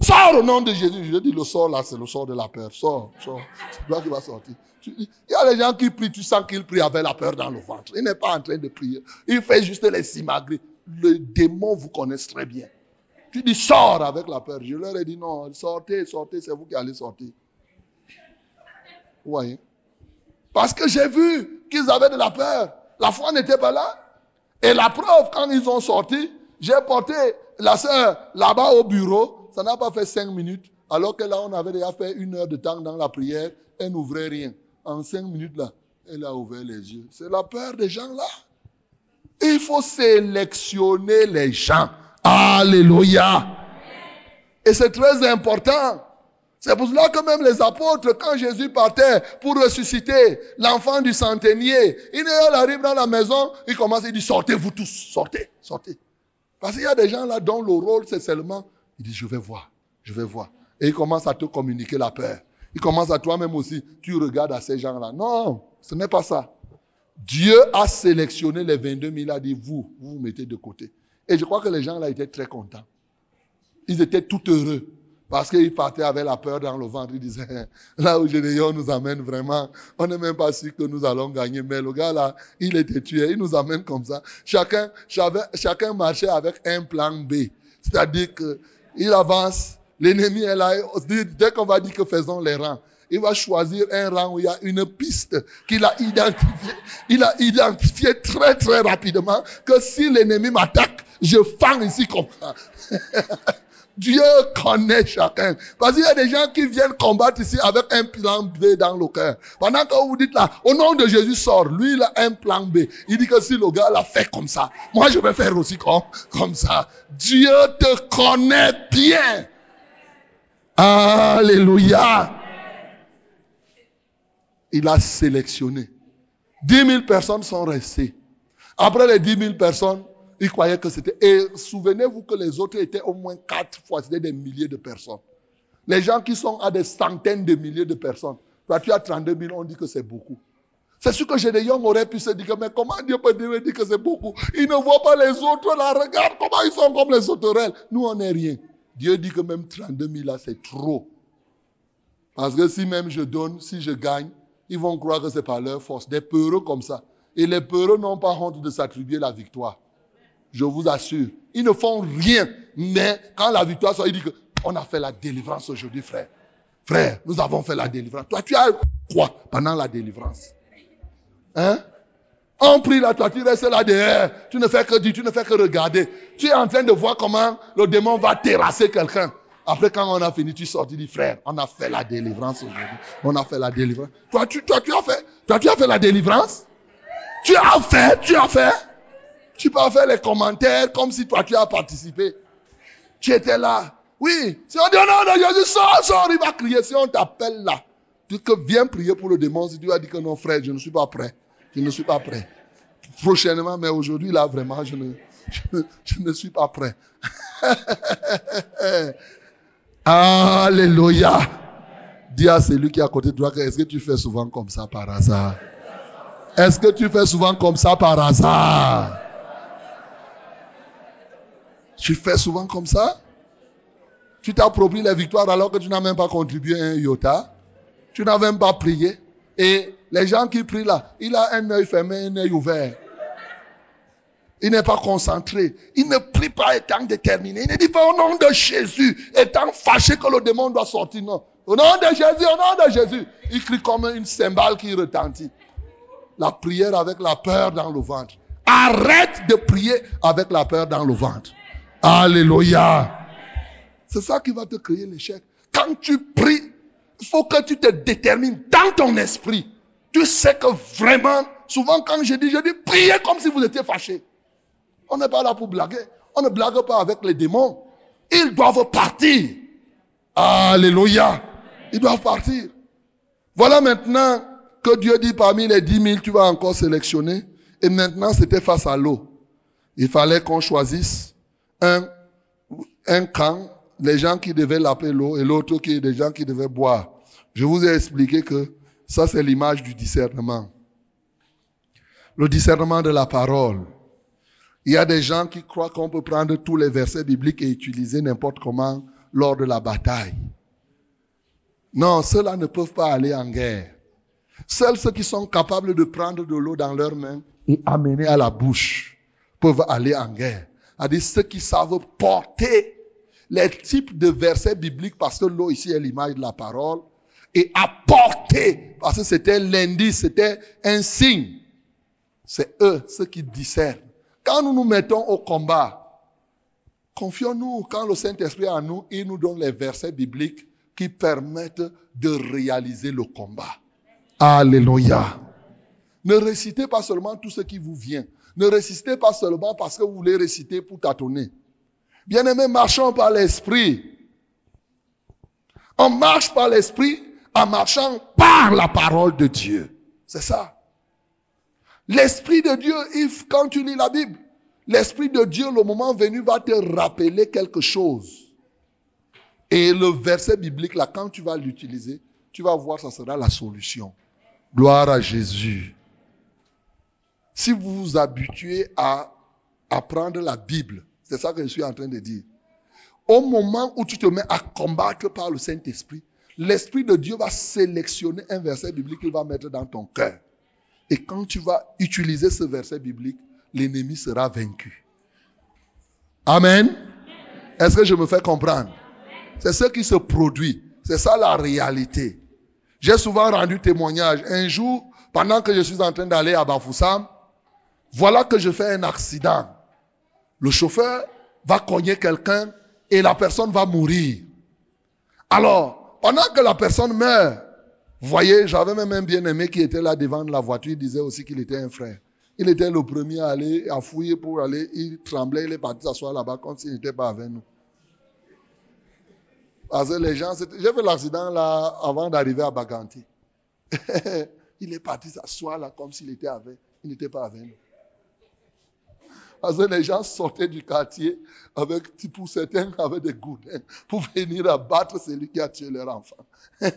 Sors au nom de Jésus. Je dis le sort là, c'est le sort de la peur. Sors, sors. C'est toi qui vas sortir. Il y a des gens qui prient, tu sens qu'ils prient avec la peur dans le ventre. Il n'est pas en train de prier. Il fait juste les simagris le démon vous connaisse très bien. Tu dis sors avec la peur. Je leur ai dit non, sortez, sortez, c'est vous qui allez sortir. Vous voyez? Parce que j'ai vu qu'ils avaient de la peur. La foi n'était pas là. Et la preuve, quand ils ont sorti, j'ai porté la sœur là-bas au bureau. Ça n'a pas fait cinq minutes. Alors que là, on avait déjà fait une heure de temps dans la prière. Elle n'ouvrait rien. En cinq minutes, là, elle a ouvert les yeux. C'est la peur des gens là. Il faut sélectionner les gens. Alléluia. Et c'est très important. C'est pour cela que même les apôtres, quand Jésus partait pour ressusciter l'enfant du centenier, il arrive dans la maison, il commence, il dit, sortez vous tous, sortez, sortez. Parce qu'il y a des gens là dont le rôle c'est seulement, il dit, je vais voir, je vais voir. Et il commence à te communiquer la peur. Il commence à toi-même aussi, tu regardes à ces gens-là. Non, ce n'est pas ça. Dieu a sélectionné les 22 000, a dit, vous, vous vous mettez de côté. Et je crois que les gens là étaient très contents. Ils étaient tout heureux. Parce qu'ils partaient avec la peur dans le ventre. Ils disaient, là où Gédéon nous amène vraiment, on n'est même pas sûr que nous allons gagner. Mais le gars là, il était tué. Il nous amène comme ça. Chacun, chacun marchait avec un plan B. C'est-à-dire qu'il avance. L'ennemi est là. Dès qu'on va dire que faisons les rangs, il va choisir un rang où il y a une piste qu'il a identifiée. Il a identifié très très rapidement que si l'ennemi m'attaque, je fends ici comme ça. Dieu connaît chacun. Parce qu'il y a des gens qui viennent combattre ici avec un plan B dans le cœur. Pendant que vous dites là, au nom de Jésus sort, lui il a un plan B. Il dit que si le gars l'a fait comme ça, moi je vais faire aussi comme, comme ça. Dieu te connaît bien. Alléluia il a sélectionné. 10 000 personnes sont restées. Après les 10 000 personnes, ils croyaient que c'était... Et souvenez-vous que les autres étaient au moins quatre fois, c'était des milliers de personnes. Les gens qui sont à des centaines de milliers de personnes. Toi, tu as 32 000, on dit que c'est beaucoup. C'est sûr que Gédéon aurait pu se dire, mais comment Dieu peut dire que c'est beaucoup? Il ne voit pas les autres là, regarde comment ils sont comme les sauterelles. Nous, on n'est rien. Dieu dit que même 32 000 là, c'est trop. Parce que si même je donne, si je gagne, ils vont croire que c'est par leur force. Des peureux comme ça. Et les peureux n'ont pas honte de s'attribuer la victoire. Je vous assure. Ils ne font rien. Mais quand la victoire sort, ils disent qu'on a fait la délivrance aujourd'hui, frère. Frère, nous avons fait la délivrance. Toi, tu as quoi pendant la délivrance? Hein? On prie là, toi, tu restes là derrière. Tu ne fais que dire, tu ne fais que regarder. Tu es en train de voir comment le démon va terrasser quelqu'un. Après, quand on a fini, tu sors, tu dis, frère, on a fait la délivrance aujourd'hui. On a fait la délivrance. Toi, tu, tu as fait, tu as fait la délivrance? Tu as fait, tu as fait. Tu peux faire les commentaires comme si toi tu as participé. Tu étais là. Oui. Si on dit, oh non, non, Jésus, sors, sors, il va crier. Si on t'appelle là, tu que viens prier pour le démon. Si tu as dit que non, frère, je ne suis pas prêt. Je ne suis pas prêt. Prochainement, mais aujourd'hui, là, vraiment, je ne, je ne, suis pas prêt. Alléluia. Dis à celui qui est à côté de toi, est-ce que tu fais souvent comme ça par hasard? Est-ce que tu fais souvent comme ça par hasard? Tu fais souvent comme ça? Tu t'appropries les victoires alors que tu n'as même pas contribué un iota. Tu n'as même pas prié. Et les gens qui prient là, il a un œil fermé, un œil ouvert. Il n'est pas concentré. Il ne prie pas étant déterminé. Il ne dit pas au nom de Jésus, étant fâché que le démon doit sortir. Non. Au nom de Jésus, au nom de Jésus. Il crie comme une cymbale qui retentit. La prière avec la peur dans le ventre. Arrête de prier avec la peur dans le ventre. Alléluia. C'est ça qui va te créer l'échec. Quand tu pries, il faut que tu te détermines dans ton esprit. Tu sais que vraiment, souvent quand je dis, je dis, priez comme si vous étiez fâché. On n'est pas là pour blaguer. On ne blague pas avec les démons. Ils doivent partir. Alléluia. Ils doivent partir. Voilà maintenant que Dieu dit parmi les dix mille, tu vas encore sélectionner. Et maintenant, c'était face à l'eau. Il fallait qu'on choisisse un, un camp, les gens qui devaient laver l'eau et l'autre qui est des gens qui devaient boire. Je vous ai expliqué que ça, c'est l'image du discernement. Le discernement de la parole. Il y a des gens qui croient qu'on peut prendre tous les versets bibliques et utiliser n'importe comment lors de la bataille. Non, ceux-là ne peuvent pas aller en guerre. Seuls ceux qui sont capables de prendre de l'eau dans leurs mains et amener à la bouche peuvent aller en guerre. C'est-à-dire ceux qui savent porter les types de versets bibliques, parce que l'eau ici est l'image de la parole, et apporter, parce que c'était l'indice, c'était un signe. C'est eux, ceux qui discernent. Quand nous nous mettons au combat, confions-nous quand le Saint-Esprit est en nous, il nous donne les versets bibliques qui permettent de réaliser le combat. Alléluia. Ne récitez pas seulement tout ce qui vous vient. Ne récitez pas seulement parce que vous voulez réciter pour tâtonner. Bien-aimés, marchons par l'esprit. On marche par l'esprit en marchant par la parole de Dieu. C'est ça. L'Esprit de Dieu, quand tu lis la Bible, l'Esprit de Dieu, le moment venu, va te rappeler quelque chose. Et le verset biblique, là, quand tu vas l'utiliser, tu vas voir, ça sera la solution. Gloire à Jésus. Si vous vous habituez à apprendre la Bible, c'est ça que je suis en train de dire. Au moment où tu te mets à combattre par le Saint-Esprit, l'Esprit de Dieu va sélectionner un verset biblique qu'il va mettre dans ton cœur. Et quand tu vas utiliser ce verset biblique, l'ennemi sera vaincu. Amen. Est-ce que je me fais comprendre? C'est ce qui se produit. C'est ça la réalité. J'ai souvent rendu témoignage. Un jour, pendant que je suis en train d'aller à Bafoussam, voilà que je fais un accident. Le chauffeur va cogner quelqu'un et la personne va mourir. Alors, pendant que la personne meurt, vous voyez, j'avais même un bien-aimé qui était là devant la voiture, il disait aussi qu'il était un frère. Il était le premier à aller, à fouiller pour aller, il tremblait, il est parti s'asseoir là-bas comme s'il n'était pas avec nous. Parce que les gens, j'ai fait l'accident là avant d'arriver à Baganti. il est parti s'asseoir là comme s'il était avec, il n'était pas avec nous. Parce que les gens sortaient du quartier avec, pour certains, avec des goudins pour venir abattre celui qui a tué leur enfant.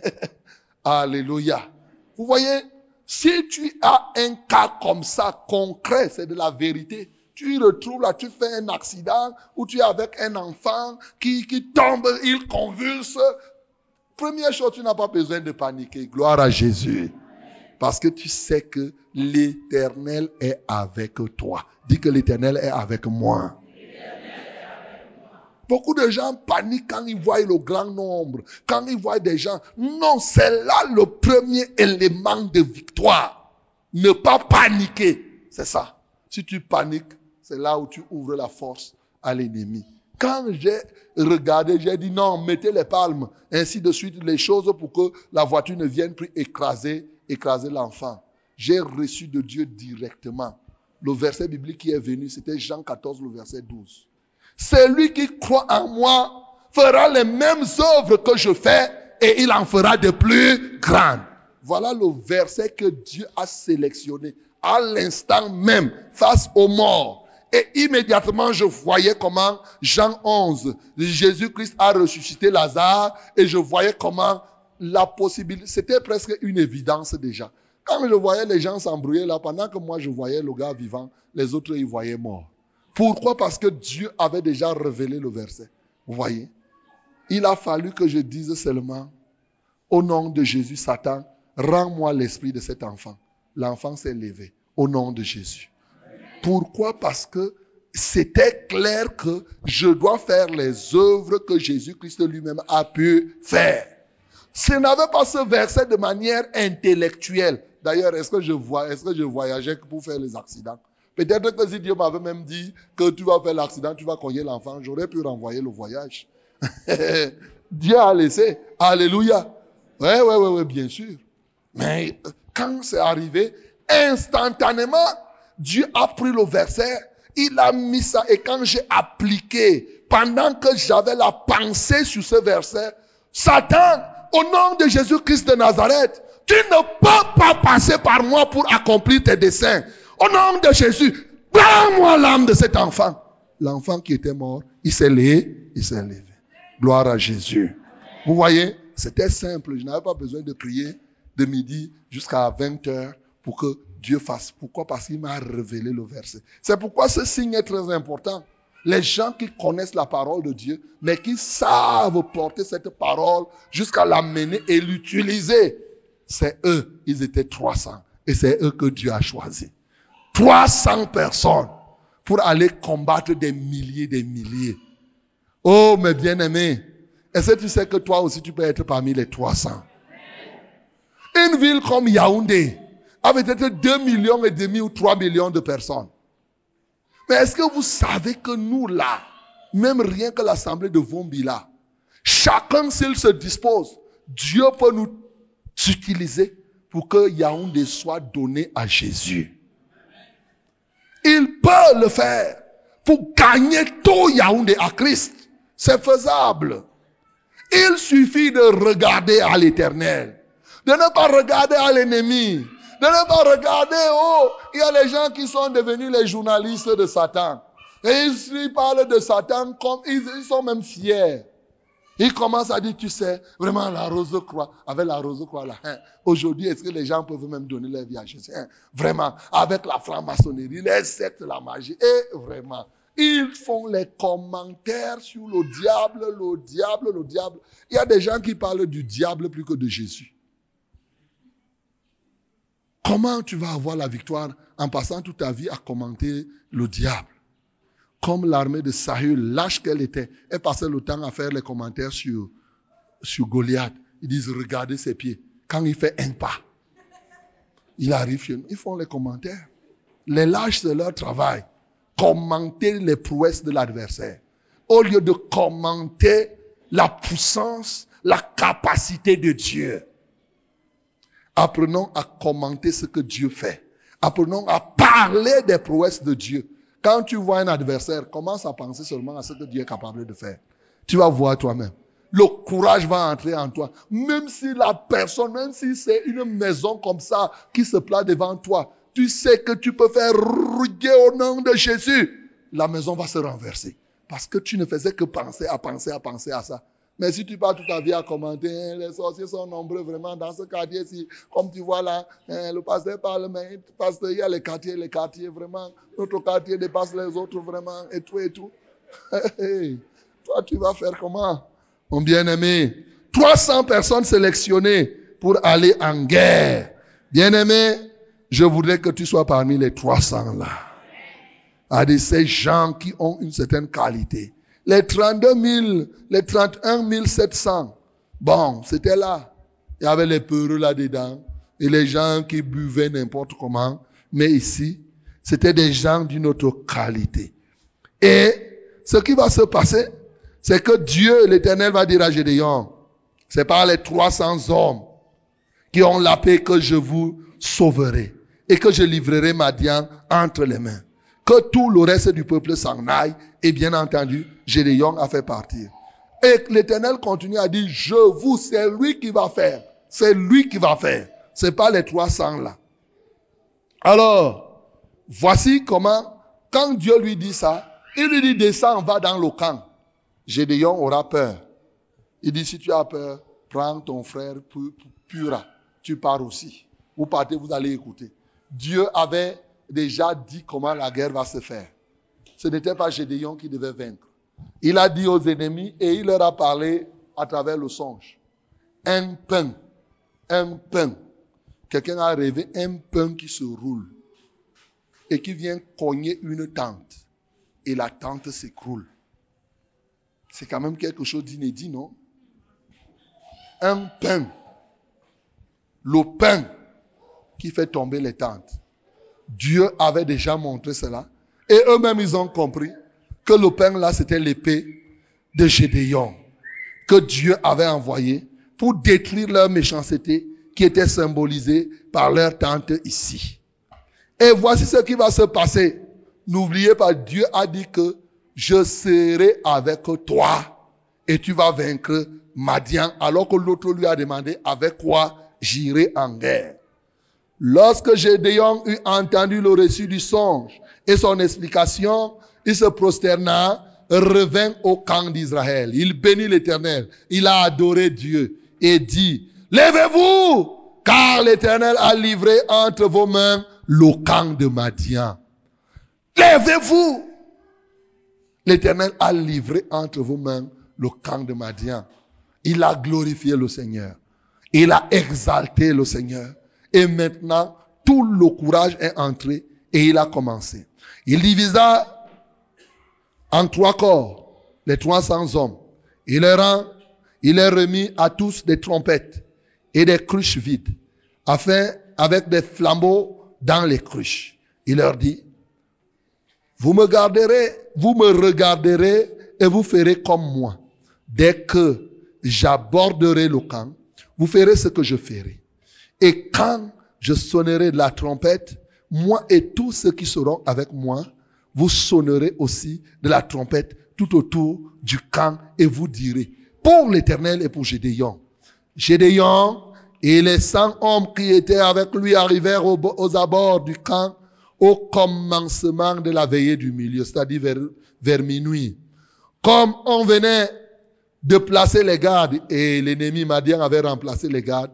Alléluia. Vous voyez, si tu as un cas comme ça, concret, c'est de la vérité, tu retrouves là, tu fais un accident où tu es avec un enfant qui, qui tombe, il convulse. Première chose, tu n'as pas besoin de paniquer. Gloire à Jésus. Parce que tu sais que l'éternel est avec toi. Dis que l'éternel est avec moi. Beaucoup de gens paniquent quand ils voient le grand nombre, quand ils voient des gens. Non, c'est là le premier élément de victoire. Ne pas paniquer. C'est ça. Si tu paniques, c'est là où tu ouvres la force à l'ennemi. Quand j'ai regardé, j'ai dit non, mettez les palmes, ainsi de suite, les choses pour que la voiture ne vienne plus écraser, écraser l'enfant. J'ai reçu de Dieu directement le verset biblique qui est venu, c'était Jean 14, le verset 12. Celui qui croit en moi fera les mêmes œuvres que je fais et il en fera de plus grandes. Voilà le verset que Dieu a sélectionné à l'instant même face aux morts. Et immédiatement, je voyais comment Jean 11, Jésus-Christ a ressuscité Lazare et je voyais comment la possibilité, c'était presque une évidence déjà. Quand je voyais les gens s'embrouiller là, pendant que moi je voyais le gars vivant, les autres ils voyaient mort. Pourquoi? Parce que Dieu avait déjà révélé le verset. Vous voyez? Il a fallu que je dise seulement, au nom de Jésus, Satan, rends-moi l'esprit de cet enfant. L'enfant s'est levé au nom de Jésus. Pourquoi? Parce que c'était clair que je dois faire les œuvres que Jésus-Christ lui-même a pu faire. Ce n'avait pas ce verset de manière intellectuelle. D'ailleurs, est-ce que je est-ce que je voyageais pour faire les accidents? Peut-être que si Dieu m'avait même dit que tu vas faire l'accident, tu vas cogner l'enfant, j'aurais pu renvoyer le voyage. Dieu a laissé. Alléluia. Oui, oui, oui, oui, bien sûr. Mais quand c'est arrivé, instantanément, Dieu a pris le verset, il a mis ça, et quand j'ai appliqué, pendant que j'avais la pensée sur ce verset, Satan, au nom de Jésus-Christ de Nazareth, tu ne peux pas passer par moi pour accomplir tes desseins. Au nom de Jésus, prends-moi l'âme de cet enfant. L'enfant qui était mort, il s'est levé, il s'est levé. Gloire à Jésus. Vous voyez, c'était simple. Je n'avais pas besoin de prier de midi jusqu'à 20 heures pour que Dieu fasse. Pourquoi? Parce qu'il m'a révélé le verset. C'est pourquoi ce signe est très important. Les gens qui connaissent la parole de Dieu, mais qui savent porter cette parole jusqu'à l'amener et l'utiliser, c'est eux. Ils étaient 300. Et c'est eux que Dieu a choisi. 300 personnes pour aller combattre des milliers, des milliers. Oh, mes bien-aimés, est-ce que tu sais que toi aussi tu peux être parmi les 300? Une ville comme Yaoundé, avec peut-être 2 millions et demi ou 3 millions de personnes. Mais est-ce que vous savez que nous là, même rien que l'assemblée de Vombi là, chacun s'il se dispose, Dieu peut nous utiliser pour que Yaoundé soit donné à Jésus. Il peut le faire pour gagner tout Yaoundé à Christ. C'est faisable. Il suffit de regarder à l'éternel. De ne pas regarder à l'ennemi. De ne pas regarder, oh, il y a les gens qui sont devenus les journalistes de Satan. Et ils, parlent de Satan comme ils, sont même fiers. Ils commencent à dire, tu sais, vraiment la rose croix, avec la rose croix là, aujourd'hui, est-ce que les gens peuvent même donner leur vie à Jésus? Hein? Vraiment, avec la franc-maçonnerie, les sectes, la magie, et vraiment, ils font les commentaires sur le diable, le diable, le diable. Il y a des gens qui parlent du diable plus que de Jésus. Comment tu vas avoir la victoire en passant toute ta vie à commenter le diable? Comme l'armée de Saül, lâche qu'elle était, elle passait le temps à faire les commentaires sur, sur Goliath. Ils disent, regardez ses pieds. Quand il fait un pas, il arrive chez nous. Ils font les commentaires. Les lâches, c'est leur travail. Commenter les prouesses de l'adversaire. Au lieu de commenter la puissance, la capacité de Dieu. Apprenons à commenter ce que Dieu fait. Apprenons à parler des prouesses de Dieu. Quand tu vois un adversaire, commence à penser seulement à ce que Dieu est capable de faire. Tu vas voir toi-même. Le courage va entrer en toi. Même si la personne, même si c'est une maison comme ça qui se place devant toi, tu sais que tu peux faire ruguer au nom de Jésus. La maison va se renverser. Parce que tu ne faisais que penser à penser à penser à ça. Mais si tu passes toute ta vie à commenter, hein, les sorciers sont nombreux vraiment dans ce quartier-ci. Comme tu vois là, hein, le pasteur parle, mais pasteur, il y a les quartiers, les quartiers vraiment. Notre quartier dépasse les autres vraiment, et tout et tout. Toi, tu vas faire comment, mon bien-aimé? 300 personnes sélectionnées pour aller en guerre. Bien-aimé, je voudrais que tu sois parmi les 300 là. À de ces gens qui ont une certaine qualité les 32 000, les 31 700, bon, c'était là. Il y avait les peureux là-dedans et les gens qui buvaient n'importe comment. Mais ici, c'était des gens d'une autre qualité. Et ce qui va se passer, c'est que Dieu, l'Éternel, va dire à Gédéon, c'est par les 300 hommes qui ont la paix que je vous sauverai. et que je livrerai Madian entre les mains. Tout le reste du peuple s'en aille. Et bien entendu, Gédéon a fait partir. Et l'Éternel continue à dire, je vous, c'est lui qui va faire. C'est lui qui va faire. C'est pas les 300 là. Alors, voici comment, quand Dieu lui dit ça, il lui dit, descends, va dans le camp. Gédéon aura peur. Il dit, si tu as peur, prends ton frère Pura. Tu pars aussi. Vous partez, vous allez écouter. Dieu avait déjà dit comment la guerre va se faire. Ce n'était pas Gédéon qui devait vaincre. Il a dit aux ennemis et il leur a parlé à travers le songe. Un pain, un pain. Quelqu'un a rêvé un pain qui se roule et qui vient cogner une tente. Et la tente s'écroule. C'est quand même quelque chose d'inédit, non? Un pain. Le pain qui fait tomber les tentes. Dieu avait déjà montré cela. Et eux-mêmes, ils ont compris que le pain là, c'était l'épée de Gédéon que Dieu avait envoyé pour détruire leur méchanceté qui était symbolisée par leur tente ici. Et voici ce qui va se passer. N'oubliez pas, Dieu a dit que je serai avec toi et tu vas vaincre Madian, alors que l'autre lui a demandé avec quoi j'irai en guerre. Lorsque Gédéon eut entendu le récit du songe et son explication, il se prosterna, revint au camp d'Israël. Il bénit l'Éternel. Il a adoré Dieu et dit, levez-vous, car l'Éternel a livré entre vos mains le camp de Madian. Levez-vous. L'Éternel a livré entre vos mains le camp de Madian. Il a glorifié le Seigneur. Il a exalté le Seigneur. Et maintenant, tout le courage est entré et il a commencé. Il divisa en trois corps les 300 hommes. Il leur a, il est remis à tous des trompettes et des cruches vides, afin, avec des flambeaux dans les cruches. Il leur dit, vous me garderez, vous me regarderez et vous ferez comme moi. Dès que j'aborderai le camp, vous ferez ce que je ferai. Et quand je sonnerai la trompette, moi et tous ceux qui seront avec moi, vous sonnerez aussi de la trompette tout autour du camp et vous direz, pour l'Éternel et pour Gédéon. Gédéon et les cent hommes qui étaient avec lui arrivèrent aux, abords du camp au commencement de la veillée du milieu, c'est-à-dire vers, vers minuit. Comme on venait de placer les gardes et l'ennemi Madian avait remplacé les gardes,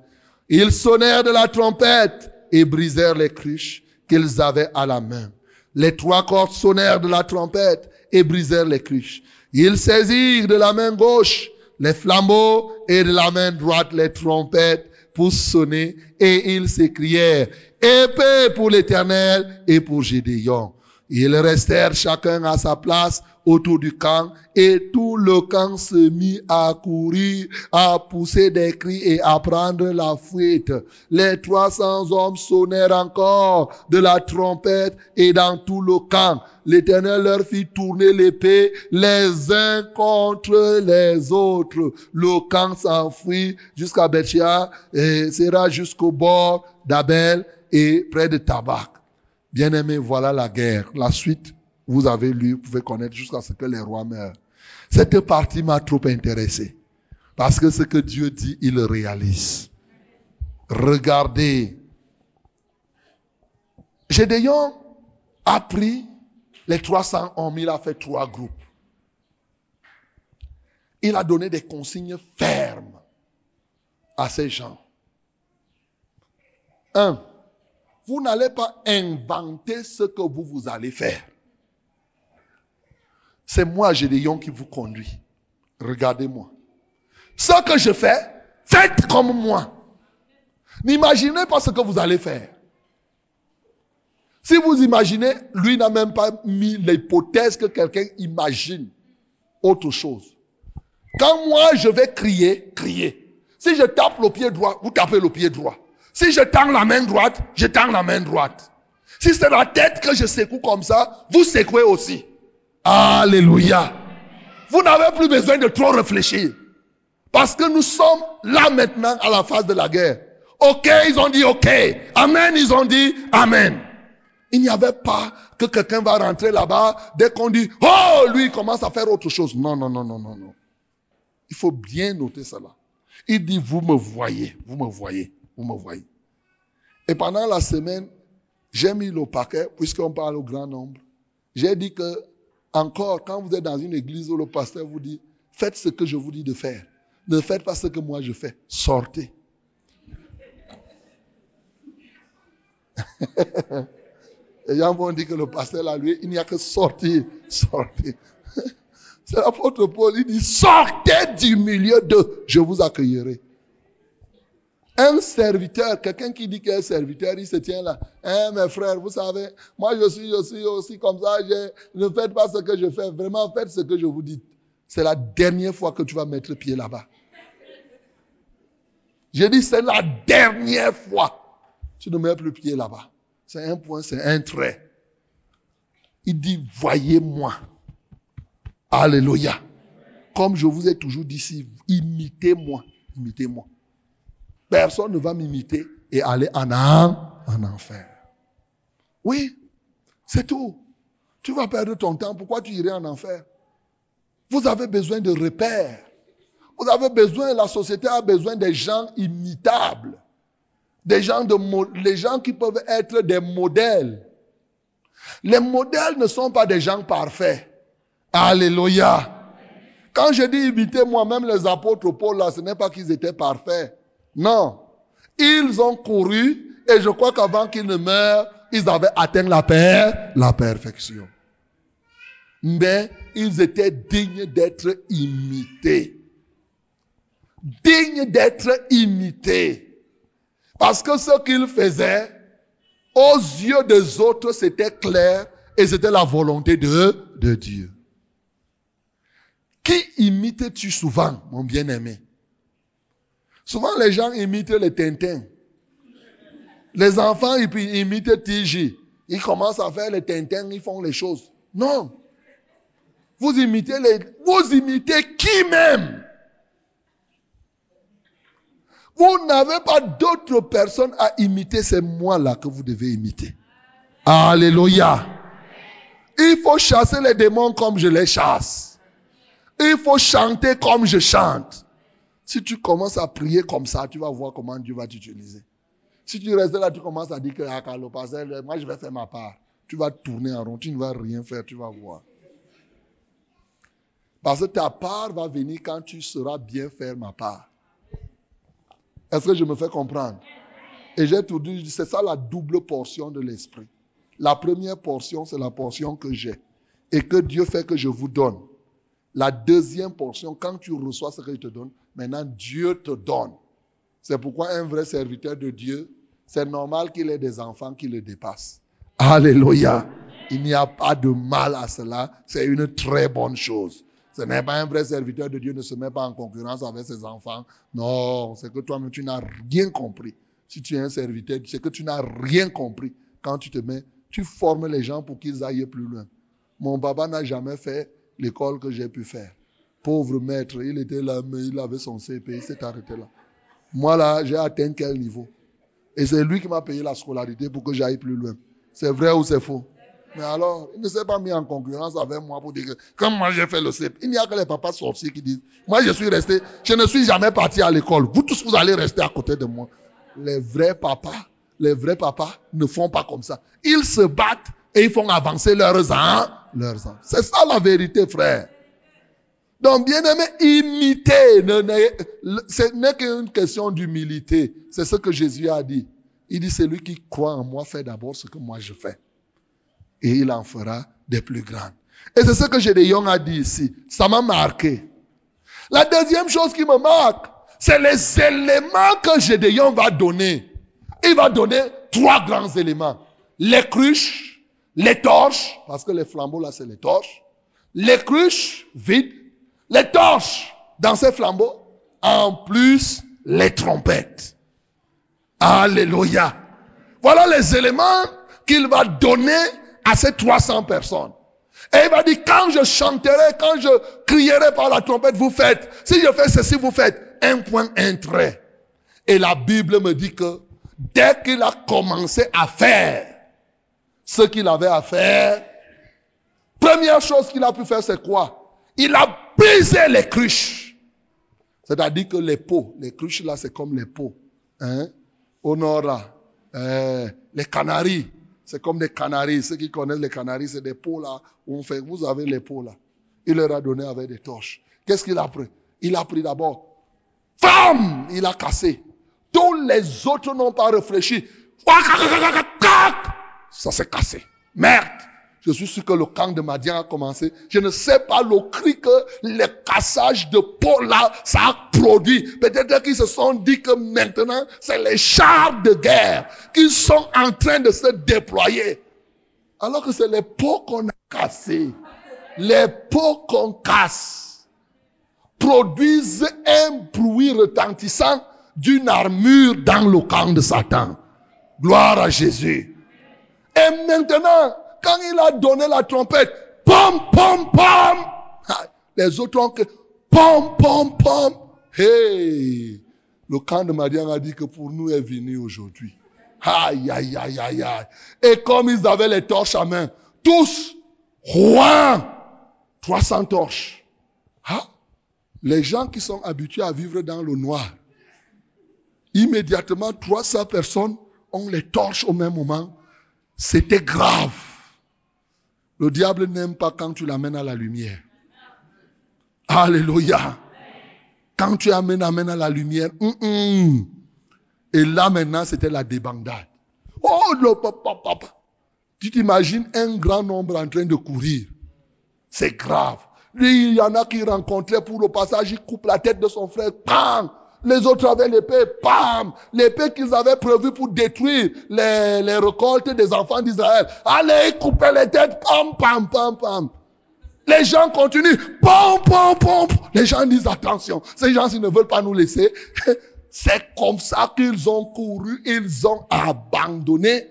ils sonnèrent de la trompette et brisèrent les cruches qu'ils avaient à la main. Les trois cordes sonnèrent de la trompette et brisèrent les cruches. Ils saisirent de la main gauche les flambeaux et de la main droite les trompettes pour sonner et ils s'écrièrent, épée pour l'éternel et pour Gédéon. Ils restèrent chacun à sa place autour du camp et tout le camp se mit à courir, à pousser des cris et à prendre la fuite. Les 300 hommes sonnèrent encore de la trompette et dans tout le camp. L'Éternel leur fit tourner l'épée les uns contre les autres. Le camp s'enfuit jusqu'à Bethia et sera jusqu'au bord d'Abel et près de Tabac. Bien-aimés, voilà la guerre. La suite, vous avez lu, vous pouvez connaître jusqu'à ce que les rois meurent. Cette partie m'a trop intéressé. Parce que ce que Dieu dit, il le réalise. Regardez. Gédéon a pris les 300 hommes, il a fait trois groupes. Il a donné des consignes fermes à ces gens. Un, vous n'allez pas inventer ce que vous, vous allez faire. C'est moi, Gédéon, qui vous conduit. Regardez-moi. Ce que je fais, faites comme moi. N'imaginez pas ce que vous allez faire. Si vous imaginez, lui n'a même pas mis l'hypothèse que quelqu'un imagine autre chose. Quand moi je vais crier, crier. Si je tape le pied droit, vous tapez le pied droit. Si je tends la main droite, je tends la main droite. Si c'est la tête que je secoue comme ça, vous secouez aussi. Alléluia. Vous n'avez plus besoin de trop réfléchir. Parce que nous sommes là maintenant à la phase de la guerre. Ok, ils ont dit ok. Amen, ils ont dit Amen. Il n'y avait pas que quelqu'un va rentrer là-bas, dès qu'on dit, oh, lui, il commence à faire autre chose. Non, non, non, non, non, non. Il faut bien noter cela. Il dit, vous me voyez, vous me voyez, vous me voyez. Et pendant la semaine, j'ai mis le paquet, puisqu'on parle au grand nombre. J'ai dit que, encore, quand vous êtes dans une église où le pasteur vous dit, faites ce que je vous dis de faire. Ne faites pas ce que moi je fais. Sortez. Les gens vont dire que le pasteur là, lui, il n'y a que sortir, sortir. C'est l'apôtre Paul, il dit, sortez du milieu de, je vous accueillerai. Un serviteur, quelqu'un qui dit qu'il est serviteur, il se tient là. Hein, mes frères, vous savez, moi je suis, je suis aussi comme ça, je, ne faites pas ce que je fais, vraiment faites ce que je vous dis. C'est la dernière fois que tu vas mettre pied là-bas. J'ai dit, c'est la dernière fois. Tu ne mets plus pied là-bas. C'est un point, c'est un trait. Il dit, voyez-moi. Alléluia. Comme je vous ai toujours dit ici, imitez-moi. Imitez-moi. Personne ne va m'imiter et aller en, en enfer. Oui, c'est tout. Tu vas perdre ton temps. Pourquoi tu irais en enfer? Vous avez besoin de repères. Vous avez besoin, la société a besoin des gens imitables. Des gens, de, les gens qui peuvent être des modèles. Les modèles ne sont pas des gens parfaits. Alléluia. Quand je dis imiter moi-même les apôtres Paul, ce n'est pas qu'ils étaient parfaits. Non. Ils ont couru et je crois qu'avant qu'ils ne meurent, ils avaient atteint la paix, la perfection. Mais ils étaient dignes d'être imités. Dignes d'être imités. Parce que ce qu'ils faisaient, aux yeux des autres, c'était clair et c'était la volonté de, de Dieu. Qui imites-tu souvent, mon bien-aimé? Souvent, les gens imitent les Tintins. Les enfants ils imitent TJ. Ils commencent à faire les Tintins, ils font les choses. Non. Vous imitez les, vous imitez qui même? Vous n'avez pas d'autres personnes à imiter, c'est moi-là que vous devez imiter. Alléluia. Il faut chasser les démons comme je les chasse. Il faut chanter comme je chante. Si tu commences à prier comme ça, tu vas voir comment Dieu va t'utiliser. Si tu restes là, tu commences à dire que ah, moi je vais faire ma part. Tu vas tourner en rond, tu ne vas rien faire, tu vas voir. Parce que ta part va venir quand tu seras bien faire ma part. Est-ce que je me fais comprendre? Et j'ai tout dit, c'est ça la double portion de l'esprit. La première portion, c'est la portion que j'ai et que Dieu fait que je vous donne. La deuxième portion, quand tu reçois ce qu'il te donne, maintenant Dieu te donne. C'est pourquoi un vrai serviteur de Dieu, c'est normal qu'il ait des enfants qui le dépassent. Alléluia. Il n'y a pas de mal à cela. C'est une très bonne chose. Ce n'est pas un vrai serviteur de Dieu, ne se met pas en concurrence avec ses enfants. Non, c'est que toi-même, tu n'as rien compris. Si tu es un serviteur, c'est que tu n'as rien compris. Quand tu te mets, tu formes les gens pour qu'ils aillent plus loin. Mon papa n'a jamais fait l'école que j'ai pu faire. Pauvre maître, il était là, mais il avait son CP, il s'est arrêté là. Moi là, j'ai atteint quel niveau? Et c'est lui qui m'a payé la scolarité pour que j'aille plus loin. C'est vrai ou c'est faux? Mais alors, il ne s'est pas mis en concurrence avec moi pour dire que, comme moi j'ai fait le CP, il n'y a que les papas sorciers qui disent, moi je suis resté, je ne suis jamais parti à l'école. Vous tous, vous allez rester à côté de moi. Les vrais papas, les vrais papas ne font pas comme ça. Ils se battent et ils font avancer leurs ans, C'est ça la vérité, frère. Donc, bien aimé, imiter, ce n'est qu'une question d'humilité. C'est ce que Jésus a dit. Il dit, celui qui croit en moi fait d'abord ce que moi je fais. Et il en fera des plus grandes. Et c'est ce que Gédéon a dit ici. Ça m'a marqué. La deuxième chose qui me marque, c'est les éléments que Gédéon va donner. Il va donner trois grands éléments. Les cruches, les torches, parce que les flambeaux là, c'est les torches, les cruches vides, les torches dans ces flambeaux, en plus les trompettes. Alléluia. Voilà les éléments qu'il va donner à ces 300 personnes. Et il va dire, quand je chanterai, quand je crierai par la trompette, vous faites. Si je fais ceci, vous faites. Un point, un trait. Et la Bible me dit que dès qu'il a commencé à faire ce qu'il avait à faire, première chose qu'il a pu faire, c'est quoi? Il a brisé les cruches. C'est-à-dire que les pots, les cruches là, c'est comme les pots. Hein? Au euh, les canaries, c'est comme des canaries. Ceux qui connaissent les canaries, c'est des pots là on fait. Vous avez les pots là. Il leur a donné avec des torches. Qu'est-ce qu'il a pris? Il a pris d'abord. Femme Il a cassé. Tous les autres n'ont pas réfléchi. Ça cassé. Merde je suis sûr que le camp de Madian a commencé. Je ne sais pas le cri que le cassage de peau là, ça a produit. Peut-être qu'ils se sont dit que maintenant, c'est les chars de guerre qui sont en train de se déployer. Alors que c'est les peaux qu'on a cassées. Les peaux qu'on casse produisent un bruit retentissant d'une armure dans le camp de Satan. Gloire à Jésus. Et maintenant, quand il a donné la trompette, pom, pom, pom, les autres ont que pom, pom, pom. Hey, le camp de Marianne a dit que pour nous est venu aujourd'hui. Aïe, aïe, aïe, aïe, aïe. Et comme ils avaient les torches à main, tous, roi, 300 torches. Ah, les gens qui sont habitués à vivre dans le noir, immédiatement 300 personnes ont les torches au même moment. C'était grave. Le diable n'aime pas quand tu l'amènes à la lumière. Alléluia. Quand tu amènes, amènes à la lumière. Hum, hum. Et là maintenant, c'était la débandade. Oh, le papa, papa. Tu t'imagines un grand nombre en train de courir. C'est grave. Il y en a qui rencontraient pour le passage, il coupe la tête de son frère. Bam les autres avaient l'épée, pam, l'épée qu'ils avaient prévue pour détruire les, les récoltes des enfants d'Israël. Allez, couper les têtes, pam, pam, pam, pam. Les gens continuent, pam, pam, pam. Les gens disent attention, ces gens ils ne veulent pas nous laisser. C'est comme ça qu'ils ont couru, ils ont abandonné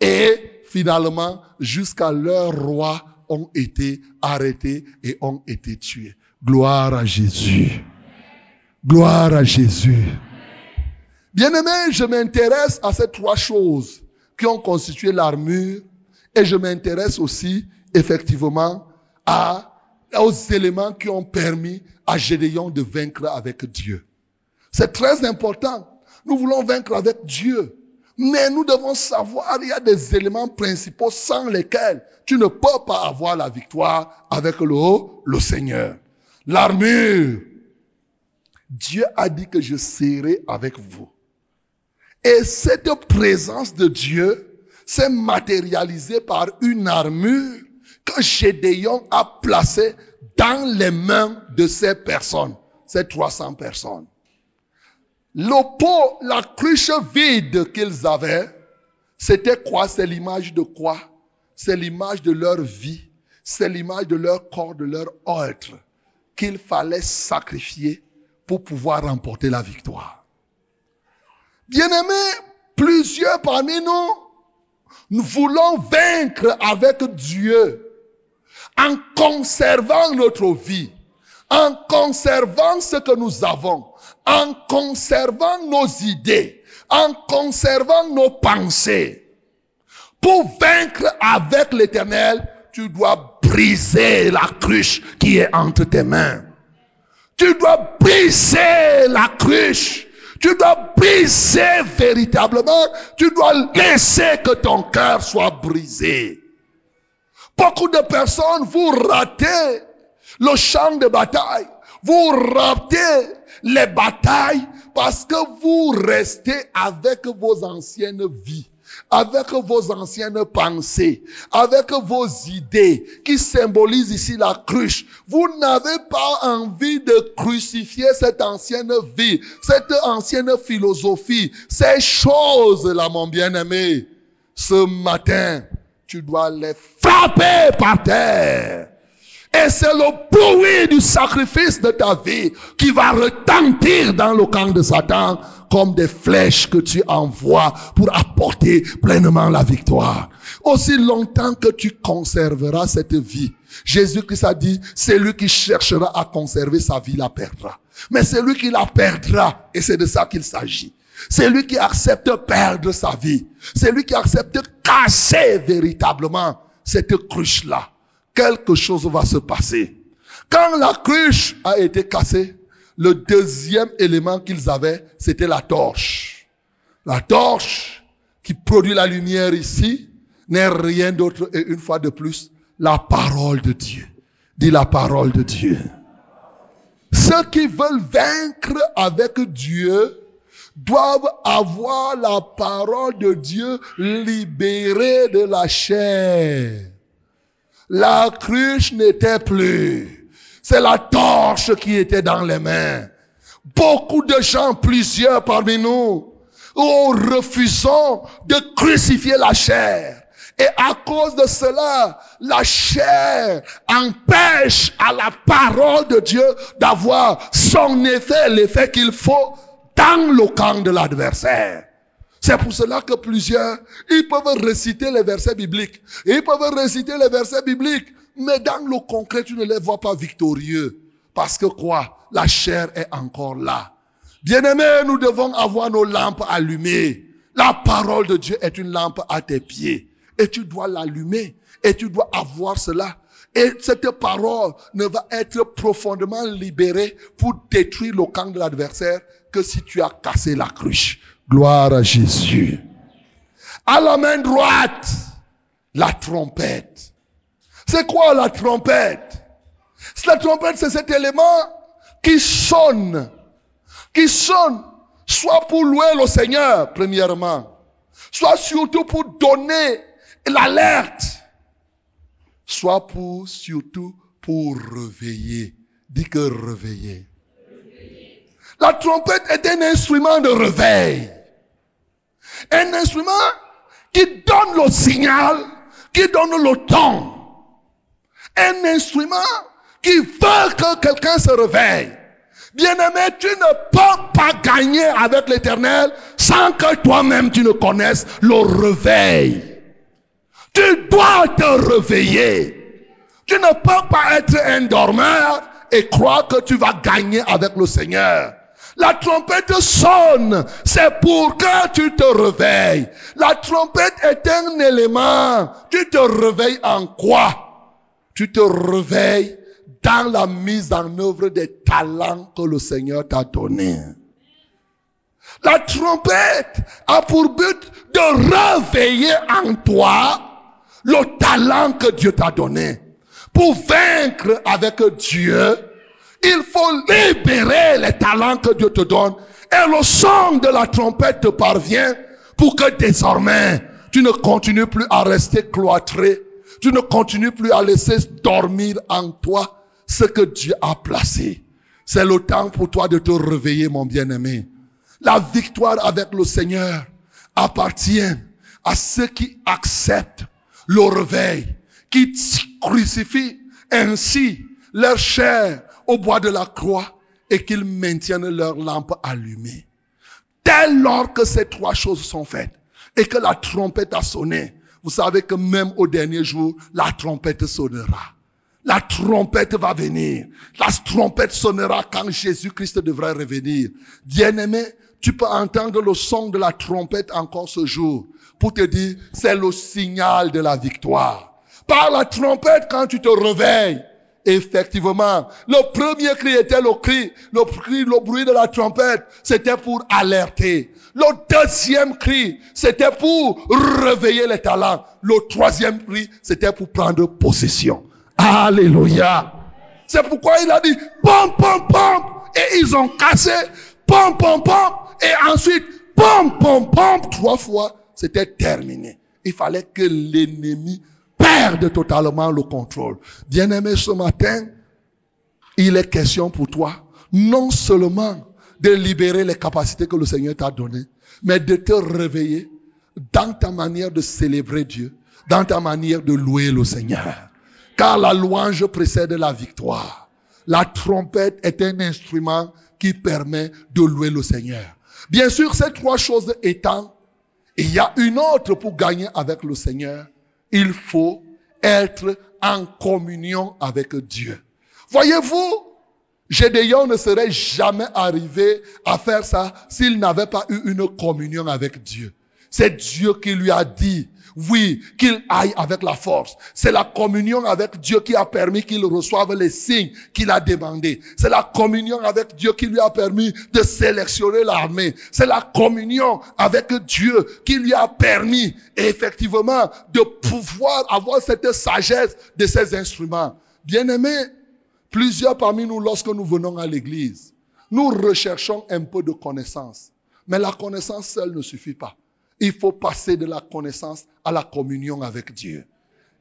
et finalement jusqu'à leur roi ont été arrêtés et ont été tués. Gloire à Jésus. Gloire à Jésus. Bien-aimé, je m'intéresse à ces trois choses qui ont constitué l'armure et je m'intéresse aussi effectivement à, aux éléments qui ont permis à Gédéon de vaincre avec Dieu. C'est très important. Nous voulons vaincre avec Dieu. Mais nous devons savoir, il y a des éléments principaux sans lesquels tu ne peux pas avoir la victoire avec le, le Seigneur. L'armure, Dieu a dit que je serai avec vous. Et cette présence de Dieu s'est matérialisée par une armure que Gédéon a placée dans les mains de ces personnes, ces 300 personnes. Le pot, la cruche vide qu'ils avaient, c'était quoi? C'est l'image de quoi? C'est l'image de leur vie, c'est l'image de leur corps, de leur être qu'il fallait sacrifier pour pouvoir remporter la victoire. Bien-aimés, plusieurs parmi nous, nous voulons vaincre avec Dieu en conservant notre vie, en conservant ce que nous avons, en conservant nos idées, en conservant nos pensées. Pour vaincre avec l'éternel, tu dois briser la cruche qui est entre tes mains. Tu dois briser la cruche. Tu dois briser véritablement. Tu dois laisser que ton cœur soit brisé. Beaucoup de personnes, vous ratez le champ de bataille. Vous ratez les batailles parce que vous restez avec vos anciennes vies avec vos anciennes pensées, avec vos idées qui symbolisent ici la cruche. Vous n'avez pas envie de crucifier cette ancienne vie, cette ancienne philosophie, ces choses-là, mon bien-aimé. Ce matin, tu dois les frapper par terre Et c'est le bruit du sacrifice de ta vie qui va retentir dans le camp de Satan comme des flèches que tu envoies pour apporter pleinement la victoire. Aussi longtemps que tu conserveras cette vie, Jésus-Christ a dit, c'est lui qui cherchera à conserver sa vie la perdra. Mais c'est lui qui la perdra, et c'est de ça qu'il s'agit. C'est lui qui accepte perdre sa vie. C'est lui qui accepte casser véritablement cette cruche-là. Quelque chose va se passer. Quand la cruche a été cassée, le deuxième élément qu'ils avaient, c'était la torche. La torche qui produit la lumière ici n'est rien d'autre et une fois de plus, la parole de Dieu. Dis la parole de Dieu. Ceux qui veulent vaincre avec Dieu doivent avoir la parole de Dieu libérée de la chair. La cruche n'était plus. C'est la torche qui était dans les mains. Beaucoup de gens, plusieurs parmi nous, ont refusons de crucifier la chair. Et à cause de cela, la chair empêche à la parole de Dieu d'avoir son effet, l'effet qu'il faut dans le camp de l'adversaire. C'est pour cela que plusieurs, ils peuvent réciter les versets bibliques. Ils peuvent réciter les versets bibliques. Mais dans le concret, tu ne les vois pas victorieux. Parce que quoi? La chair est encore là. Bien-aimés, nous devons avoir nos lampes allumées. La parole de Dieu est une lampe à tes pieds. Et tu dois l'allumer. Et tu dois avoir cela. Et cette parole ne va être profondément libérée pour détruire le camp de l'adversaire que si tu as cassé la cruche. Gloire à Jésus. À la main droite, la trompette. C'est quoi la trompette? La trompette, c'est cet élément qui sonne. Qui sonne soit pour louer le Seigneur, premièrement, soit surtout pour donner l'alerte, soit pour surtout pour réveiller. Dis que réveiller. La trompette est un instrument de réveil. Un instrument qui donne le signal, qui donne le ton. Un instrument qui veut que quelqu'un se réveille. Bien-aimé, tu ne peux pas gagner avec l'éternel sans que toi-même tu ne connaisses le réveil. Tu dois te réveiller. Tu ne peux pas être un dormeur et croire que tu vas gagner avec le Seigneur. La trompette sonne, c'est pour que tu te réveilles. La trompette est un élément. Tu te réveilles en quoi? Tu te réveilles dans la mise en œuvre des talents que le Seigneur t'a donnés. La trompette a pour but de réveiller en toi le talent que Dieu t'a donné. Pour vaincre avec Dieu, il faut libérer les talents que Dieu te donne. Et le son de la trompette te parvient pour que désormais, tu ne continues plus à rester cloîtré. Tu ne continues plus à laisser dormir en toi ce que Dieu a placé. C'est le temps pour toi de te réveiller, mon bien-aimé. La victoire avec le Seigneur appartient à ceux qui acceptent le réveil, qui crucifient ainsi leur chair au bois de la croix et qu'ils maintiennent leur lampe allumée. Dès lors que ces trois choses sont faites et que la trompette a sonné, vous savez que même au dernier jour, la trompette sonnera. La trompette va venir. La trompette sonnera quand Jésus-Christ devrait revenir. Bien-aimé, tu peux entendre le son de la trompette encore ce jour pour te dire, c'est le signal de la victoire. Par la trompette, quand tu te réveilles, Effectivement, le premier cri était le cri, le cri, le bruit de la trompette, c'était pour alerter. Le deuxième cri, c'était pour réveiller les talents. Le troisième cri, c'était pour prendre possession. Alléluia. C'est pourquoi il a dit, pom, pom, pom, et ils ont cassé, pom, pom, pom, et ensuite, pom, pom, pom, trois fois, c'était terminé. Il fallait que l'ennemi perde totalement le contrôle. Bien-aimé, ce matin, il est question pour toi, non seulement de libérer les capacités que le Seigneur t'a données, mais de te réveiller dans ta manière de célébrer Dieu, dans ta manière de louer le Seigneur. Car la louange précède la victoire. La trompette est un instrument qui permet de louer le Seigneur. Bien sûr, ces trois choses étant, il y a une autre pour gagner avec le Seigneur. Il faut être en communion avec Dieu. Voyez-vous, Gédéon ne serait jamais arrivé à faire ça s'il n'avait pas eu une communion avec Dieu. C'est Dieu qui lui a dit, oui, qu'il aille avec la force. C'est la communion avec Dieu qui a permis qu'il reçoive les signes qu'il a demandés. C'est la communion avec Dieu qui lui a permis de sélectionner l'armée. C'est la communion avec Dieu qui lui a permis effectivement de pouvoir avoir cette sagesse de ses instruments. Bien aimé, plusieurs parmi nous, lorsque nous venons à l'église, nous recherchons un peu de connaissance. Mais la connaissance seule ne suffit pas. Il faut passer de la connaissance à la communion avec Dieu.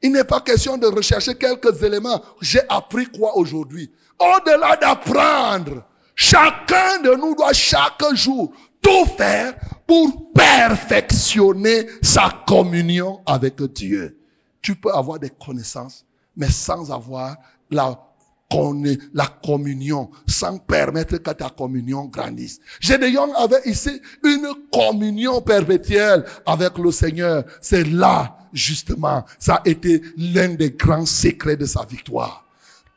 Il n'est pas question de rechercher quelques éléments. J'ai appris quoi aujourd'hui? Au-delà d'apprendre, chacun de nous doit chaque jour tout faire pour perfectionner sa communion avec Dieu. Tu peux avoir des connaissances, mais sans avoir la la communion, sans permettre que ta communion grandisse. Gédéon avait ici une communion perpétuelle avec le Seigneur. C'est là, justement, ça a été l'un des grands secrets de sa victoire.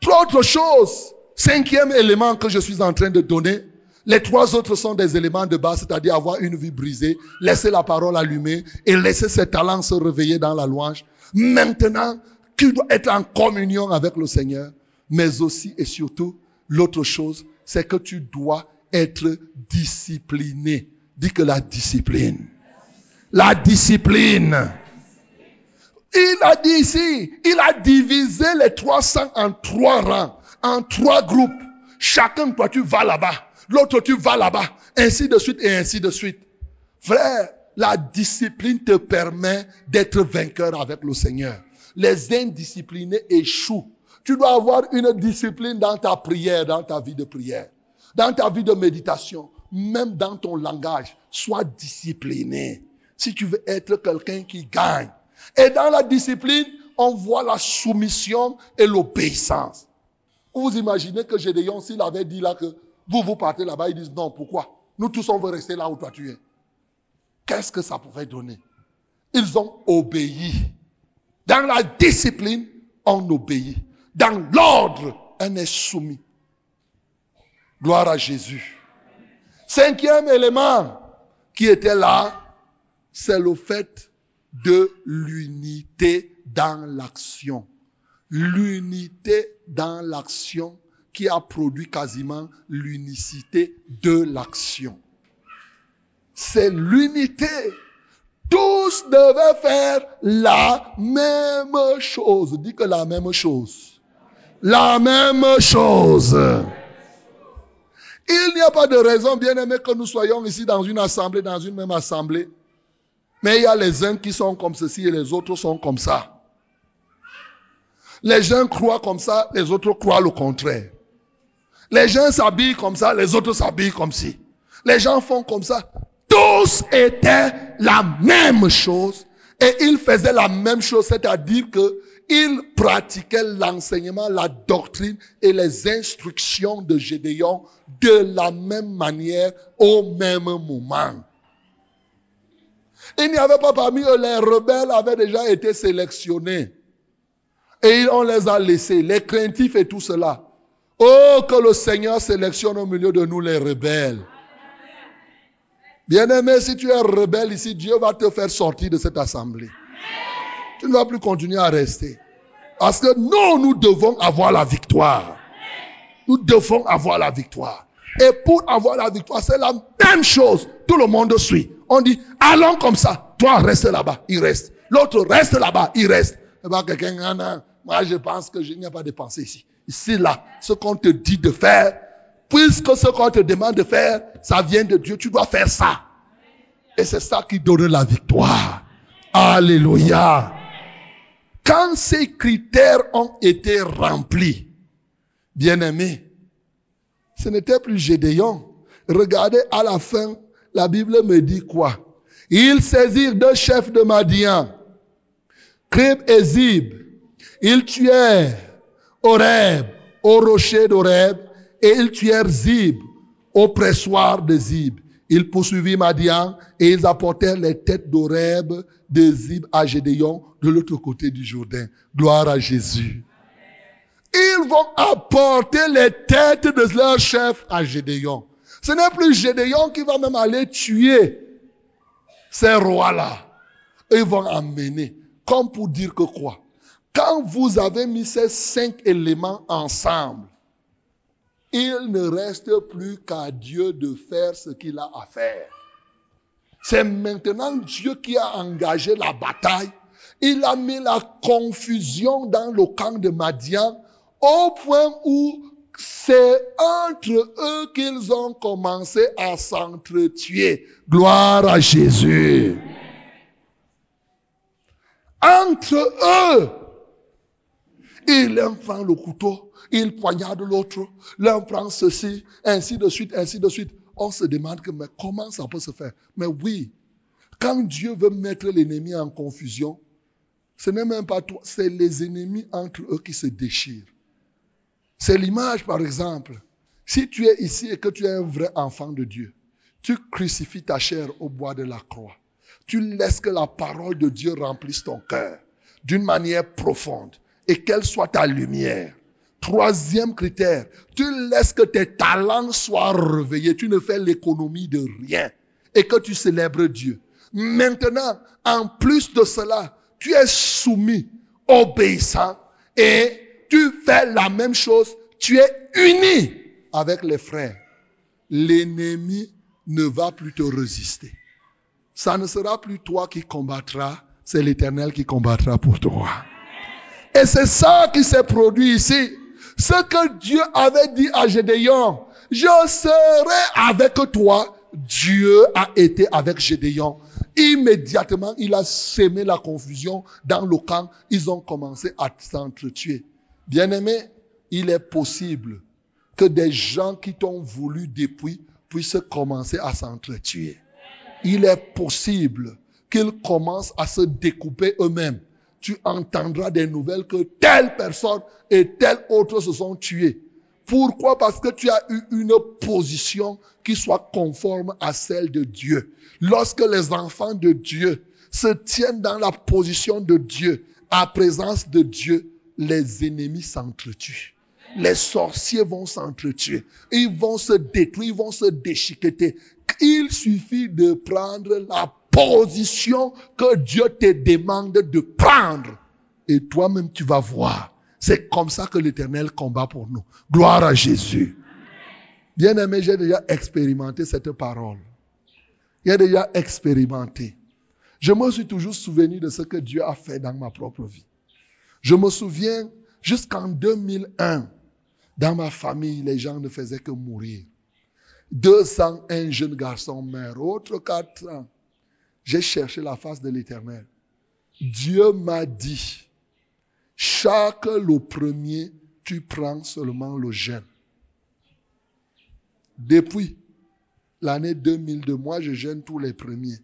Autre chose, cinquième élément que je suis en train de donner, les trois autres sont des éléments de base, c'est-à-dire avoir une vie brisée, laisser la parole allumée et laisser ses talents se réveiller dans la louange. Maintenant, tu dois être en communion avec le Seigneur mais aussi et surtout, l'autre chose, c'est que tu dois être discipliné. Dis que la discipline. La discipline. Il a dit ici, il a divisé les 300 en trois rangs, en trois groupes. Chacun, toi, tu vas là-bas. L'autre, tu vas là-bas. Ainsi de suite et ainsi de suite. Frère, la discipline te permet d'être vainqueur avec le Seigneur. Les indisciplinés échouent tu dois avoir une discipline dans ta prière, dans ta vie de prière, dans ta vie de méditation, même dans ton langage. Sois discipliné si tu veux être quelqu'un qui gagne. Et dans la discipline, on voit la soumission et l'obéissance. Vous imaginez que Gédéon, s'il avait dit là que vous, vous partez là-bas, ils disent non, pourquoi? Nous tous, on veut rester là où toi tu es. Qu'est-ce que ça pourrait donner? Ils ont obéi. Dans la discipline, on obéit dans l'ordre, un est soumis. Gloire à Jésus. Cinquième élément qui était là, c'est le fait de l'unité dans l'action. L'unité dans l'action qui a produit quasiment l'unicité de l'action. C'est l'unité. Tous devaient faire la même chose. Dis que la même chose la même chose. Il n'y a pas de raison, bien aimé, que nous soyons ici dans une assemblée, dans une même assemblée. Mais il y a les uns qui sont comme ceci et les autres sont comme ça. Les gens croient comme ça, les autres croient le contraire. Les gens s'habillent comme ça, les autres s'habillent comme ci. Les gens font comme ça. Tous étaient la même chose et ils faisaient la même chose, c'est-à-dire que il pratiquait l'enseignement, la doctrine et les instructions de Gédéon de la même manière au même moment. Il n'y avait pas parmi eux, les rebelles avaient déjà été sélectionnés. Et on les a laissés, les craintifs et tout cela. Oh, que le Seigneur sélectionne au milieu de nous les rebelles. Bien-aimé, si tu es rebelle ici, Dieu va te faire sortir de cette assemblée. Tu ne vas plus continuer à rester. Parce que nous, nous devons avoir la victoire. Nous devons avoir la victoire. Et pour avoir la victoire, c'est la même chose. Tout le monde suit. On dit, allons comme ça. Toi, reste là-bas. Il reste. L'autre reste là-bas. Il reste. quelqu'un, moi, je pense que je a pas de pensée ici. Ici, là, ce qu'on te dit de faire, puisque ce qu'on te demande de faire, ça vient de Dieu, tu dois faire ça. Et c'est ça qui donne la victoire. Alléluia. Quand ces critères ont été remplis, bien aimés, ce n'était plus Gédéon. Regardez à la fin, la Bible me dit quoi? Ils saisirent deux chefs de Madian, Crib et Zib, Ils tuèrent Horeb, au rocher d'Horeb, et ils tuèrent Zib, au pressoir de Zib. Ils poursuivirent Madian et ils apportèrent les têtes d'Horeb, de Zib à Gédéon de l'autre côté du Jourdain. Gloire à Jésus. Ils vont apporter les têtes de leur chef à Gédéon. Ce n'est plus Gédéon qui va même aller tuer ces rois-là. Ils vont amener. Comme pour dire que quoi? Quand vous avez mis ces cinq éléments ensemble, il ne reste plus qu'à Dieu de faire ce qu'il a à faire. C'est maintenant Dieu qui a engagé la bataille. Il a mis la confusion dans le camp de Madian au point où c'est entre eux qu'ils ont commencé à s'entretuer. Gloire à Jésus. Entre eux, il prend le couteau, il poignarde l'autre, l'un prend ceci, ainsi de suite, ainsi de suite. On se demande mais comment ça peut se faire? Mais oui, quand Dieu veut mettre l'ennemi en confusion, ce n'est même pas toi, c'est les ennemis entre eux qui se déchirent. C'est l'image, par exemple. Si tu es ici et que tu es un vrai enfant de Dieu, tu crucifies ta chair au bois de la croix. Tu laisses que la parole de Dieu remplisse ton cœur d'une manière profonde et qu'elle soit ta lumière. Troisième critère, tu laisses que tes talents soient réveillés. Tu ne fais l'économie de rien et que tu célèbres Dieu. Maintenant, en plus de cela, tu es soumis, obéissant et tu fais la même chose. Tu es uni avec les frères. L'ennemi ne va plus te résister. Ça ne sera plus toi qui combattras, c'est l'Éternel qui combattra pour toi. Et c'est ça qui s'est produit ici. Ce que Dieu avait dit à Gédéon, je serai avec toi. Dieu a été avec Gédéon. Immédiatement, il a sémé la confusion dans le camp. Ils ont commencé à s'entretuer. Bien-aimé, il est possible que des gens qui t'ont voulu depuis puissent commencer à s'entretuer. Il est possible qu'ils commencent à se découper eux-mêmes tu entendras des nouvelles que telle personne et telle autre se sont tués. Pourquoi? Parce que tu as eu une position qui soit conforme à celle de Dieu. Lorsque les enfants de Dieu se tiennent dans la position de Dieu, à présence de Dieu, les ennemis s'entretuent. Les sorciers vont s'entretuer. Ils vont se détruire, ils vont se déchiqueter. Il suffit de prendre la position que Dieu te demande de prendre. Et toi-même, tu vas voir. C'est comme ça que l'Éternel combat pour nous. Gloire à Jésus. Bien-aimé, j'ai déjà expérimenté cette parole. J'ai déjà expérimenté. Je me suis toujours souvenu de ce que Dieu a fait dans ma propre vie. Je me souviens, jusqu'en 2001, dans ma famille, les gens ne faisaient que mourir. 201 jeunes garçons meurent, autres 400 j'ai cherché la face de l'Éternel. Dieu m'a dit, chaque le premier, tu prends seulement le jeûne. Depuis l'année 2002, moi, je gêne tous les premiers.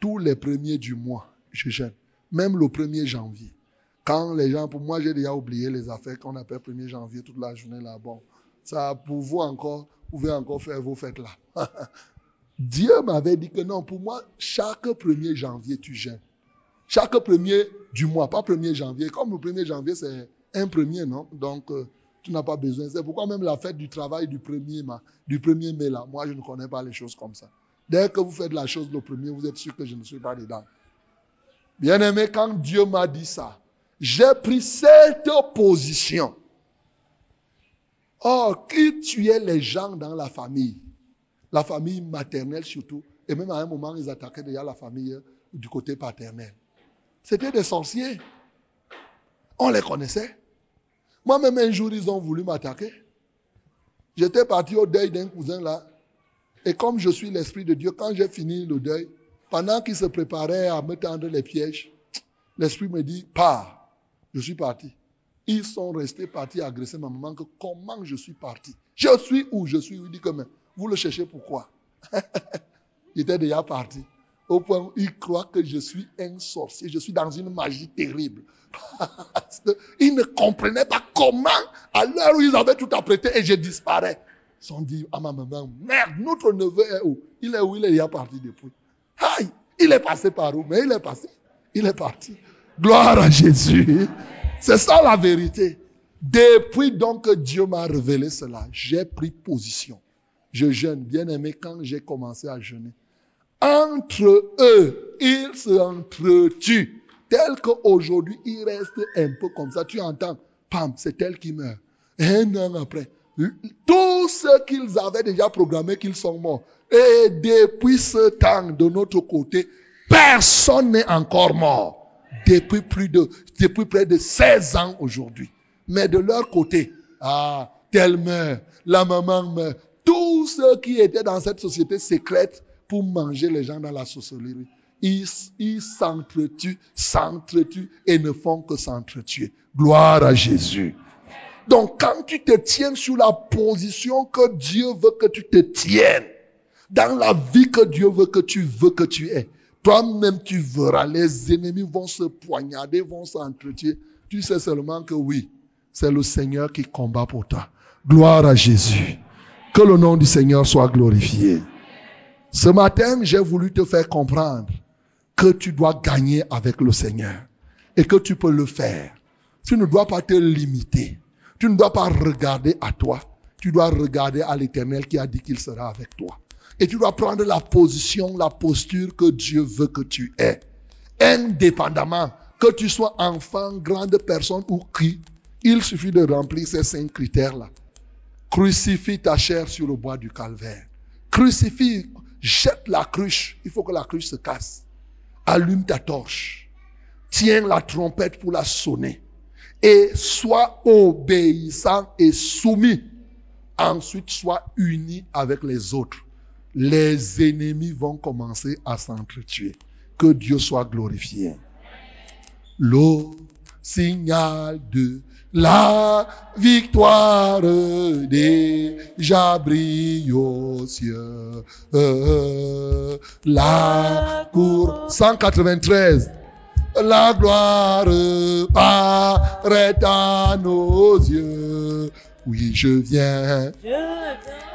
Tous les premiers du mois, je gêne. Même le 1er janvier. Quand les gens, pour moi, j'ai déjà oublié les affaires qu'on appelle 1er janvier toute la journée là. Bon, ça, pour vous encore, vous pouvez encore faire vos fêtes là. Dieu m'avait dit que non, pour moi, chaque 1er janvier, tu gênes. Chaque premier du mois, pas 1er janvier. Comme le 1er janvier, c'est un premier, non? Donc, euh, tu n'as pas besoin. C'est pourquoi même la fête du travail du 1er, du 1er mai, là, moi, je ne connais pas les choses comme ça. Dès que vous faites la chose le premier, vous êtes sûr que je ne suis pas dedans. Bien aimé, quand Dieu m'a dit ça, j'ai pris cette position. Oh, qui tuait les gens dans la famille? La famille maternelle surtout, et même à un moment, ils attaquaient déjà la famille du côté paternel. C'était des sorciers. On les connaissait. Moi-même, un jour, ils ont voulu m'attaquer. J'étais parti au deuil d'un cousin là. Et comme je suis l'Esprit de Dieu, quand j'ai fini le deuil, pendant qu'il se préparait à me tendre les pièges, l'Esprit me dit, pars. Je suis parti. Ils sont restés partis agresser ma maman que comment je suis parti? Je suis où? Je suis. Il dit que vous le cherchez pourquoi? Il était déjà parti. Au point où ils croient que je suis un sorcier, je suis dans une magie terrible. ils ne comprenaient pas comment, à l'heure où ils avaient tout apprêté et je disparais. Ils sont dit à ma maman, merde, notre neveu est où? Il est où? Il est parti depuis. Aïe, il est passé par où? Mais il est passé. Il est parti. Gloire à Jésus. C'est ça la vérité. Depuis donc que Dieu m'a révélé cela, j'ai pris position. Je jeûne, bien aimé, quand j'ai commencé à jeûner. Entre eux, ils se entretuent. Tel qu'aujourd'hui, ils restent un peu comme ça. Tu entends, pam, c'est elle qui meurt. Un an après, tout ce qu'ils avaient déjà programmé qu'ils sont morts. Et depuis ce temps, de notre côté, personne n'est encore mort. Depuis plus de, depuis près de 16 ans aujourd'hui. Mais de leur côté, ah, tel meurt, la maman meurt. Tous ceux qui étaient dans cette société secrète pour manger les gens dans la sorcellerie, ils s'entretuent, s'entretuent et ne font que s'entretuer. Gloire à Jésus. Donc quand tu te tiens sur la position que Dieu veut que tu te tiennes, dans la vie que Dieu veut que tu veux que tu aies, toi-même tu verras, les ennemis vont se poignarder, vont s'entretuer. Tu sais seulement que oui, c'est le Seigneur qui combat pour toi. Gloire à Jésus. Que le nom du Seigneur soit glorifié. Ce matin, j'ai voulu te faire comprendre que tu dois gagner avec le Seigneur et que tu peux le faire. Tu ne dois pas te limiter. Tu ne dois pas regarder à toi. Tu dois regarder à l'Éternel qui a dit qu'il sera avec toi. Et tu dois prendre la position, la posture que Dieu veut que tu aies. Indépendamment, que tu sois enfant, grande personne ou qui, il suffit de remplir ces cinq critères-là. Crucifie ta chair sur le bois du calvaire. Crucifie, jette la cruche. Il faut que la cruche se casse. Allume ta torche. Tiens la trompette pour la sonner et sois obéissant et soumis. Ensuite, sois uni avec les autres. Les ennemis vont commencer à s'entretuer. Que Dieu soit glorifié. Le signal de la victoire déjà brille aux cieux. La cour 193 la gloire paraît à nos yeux. Oui, je viens. Je viens.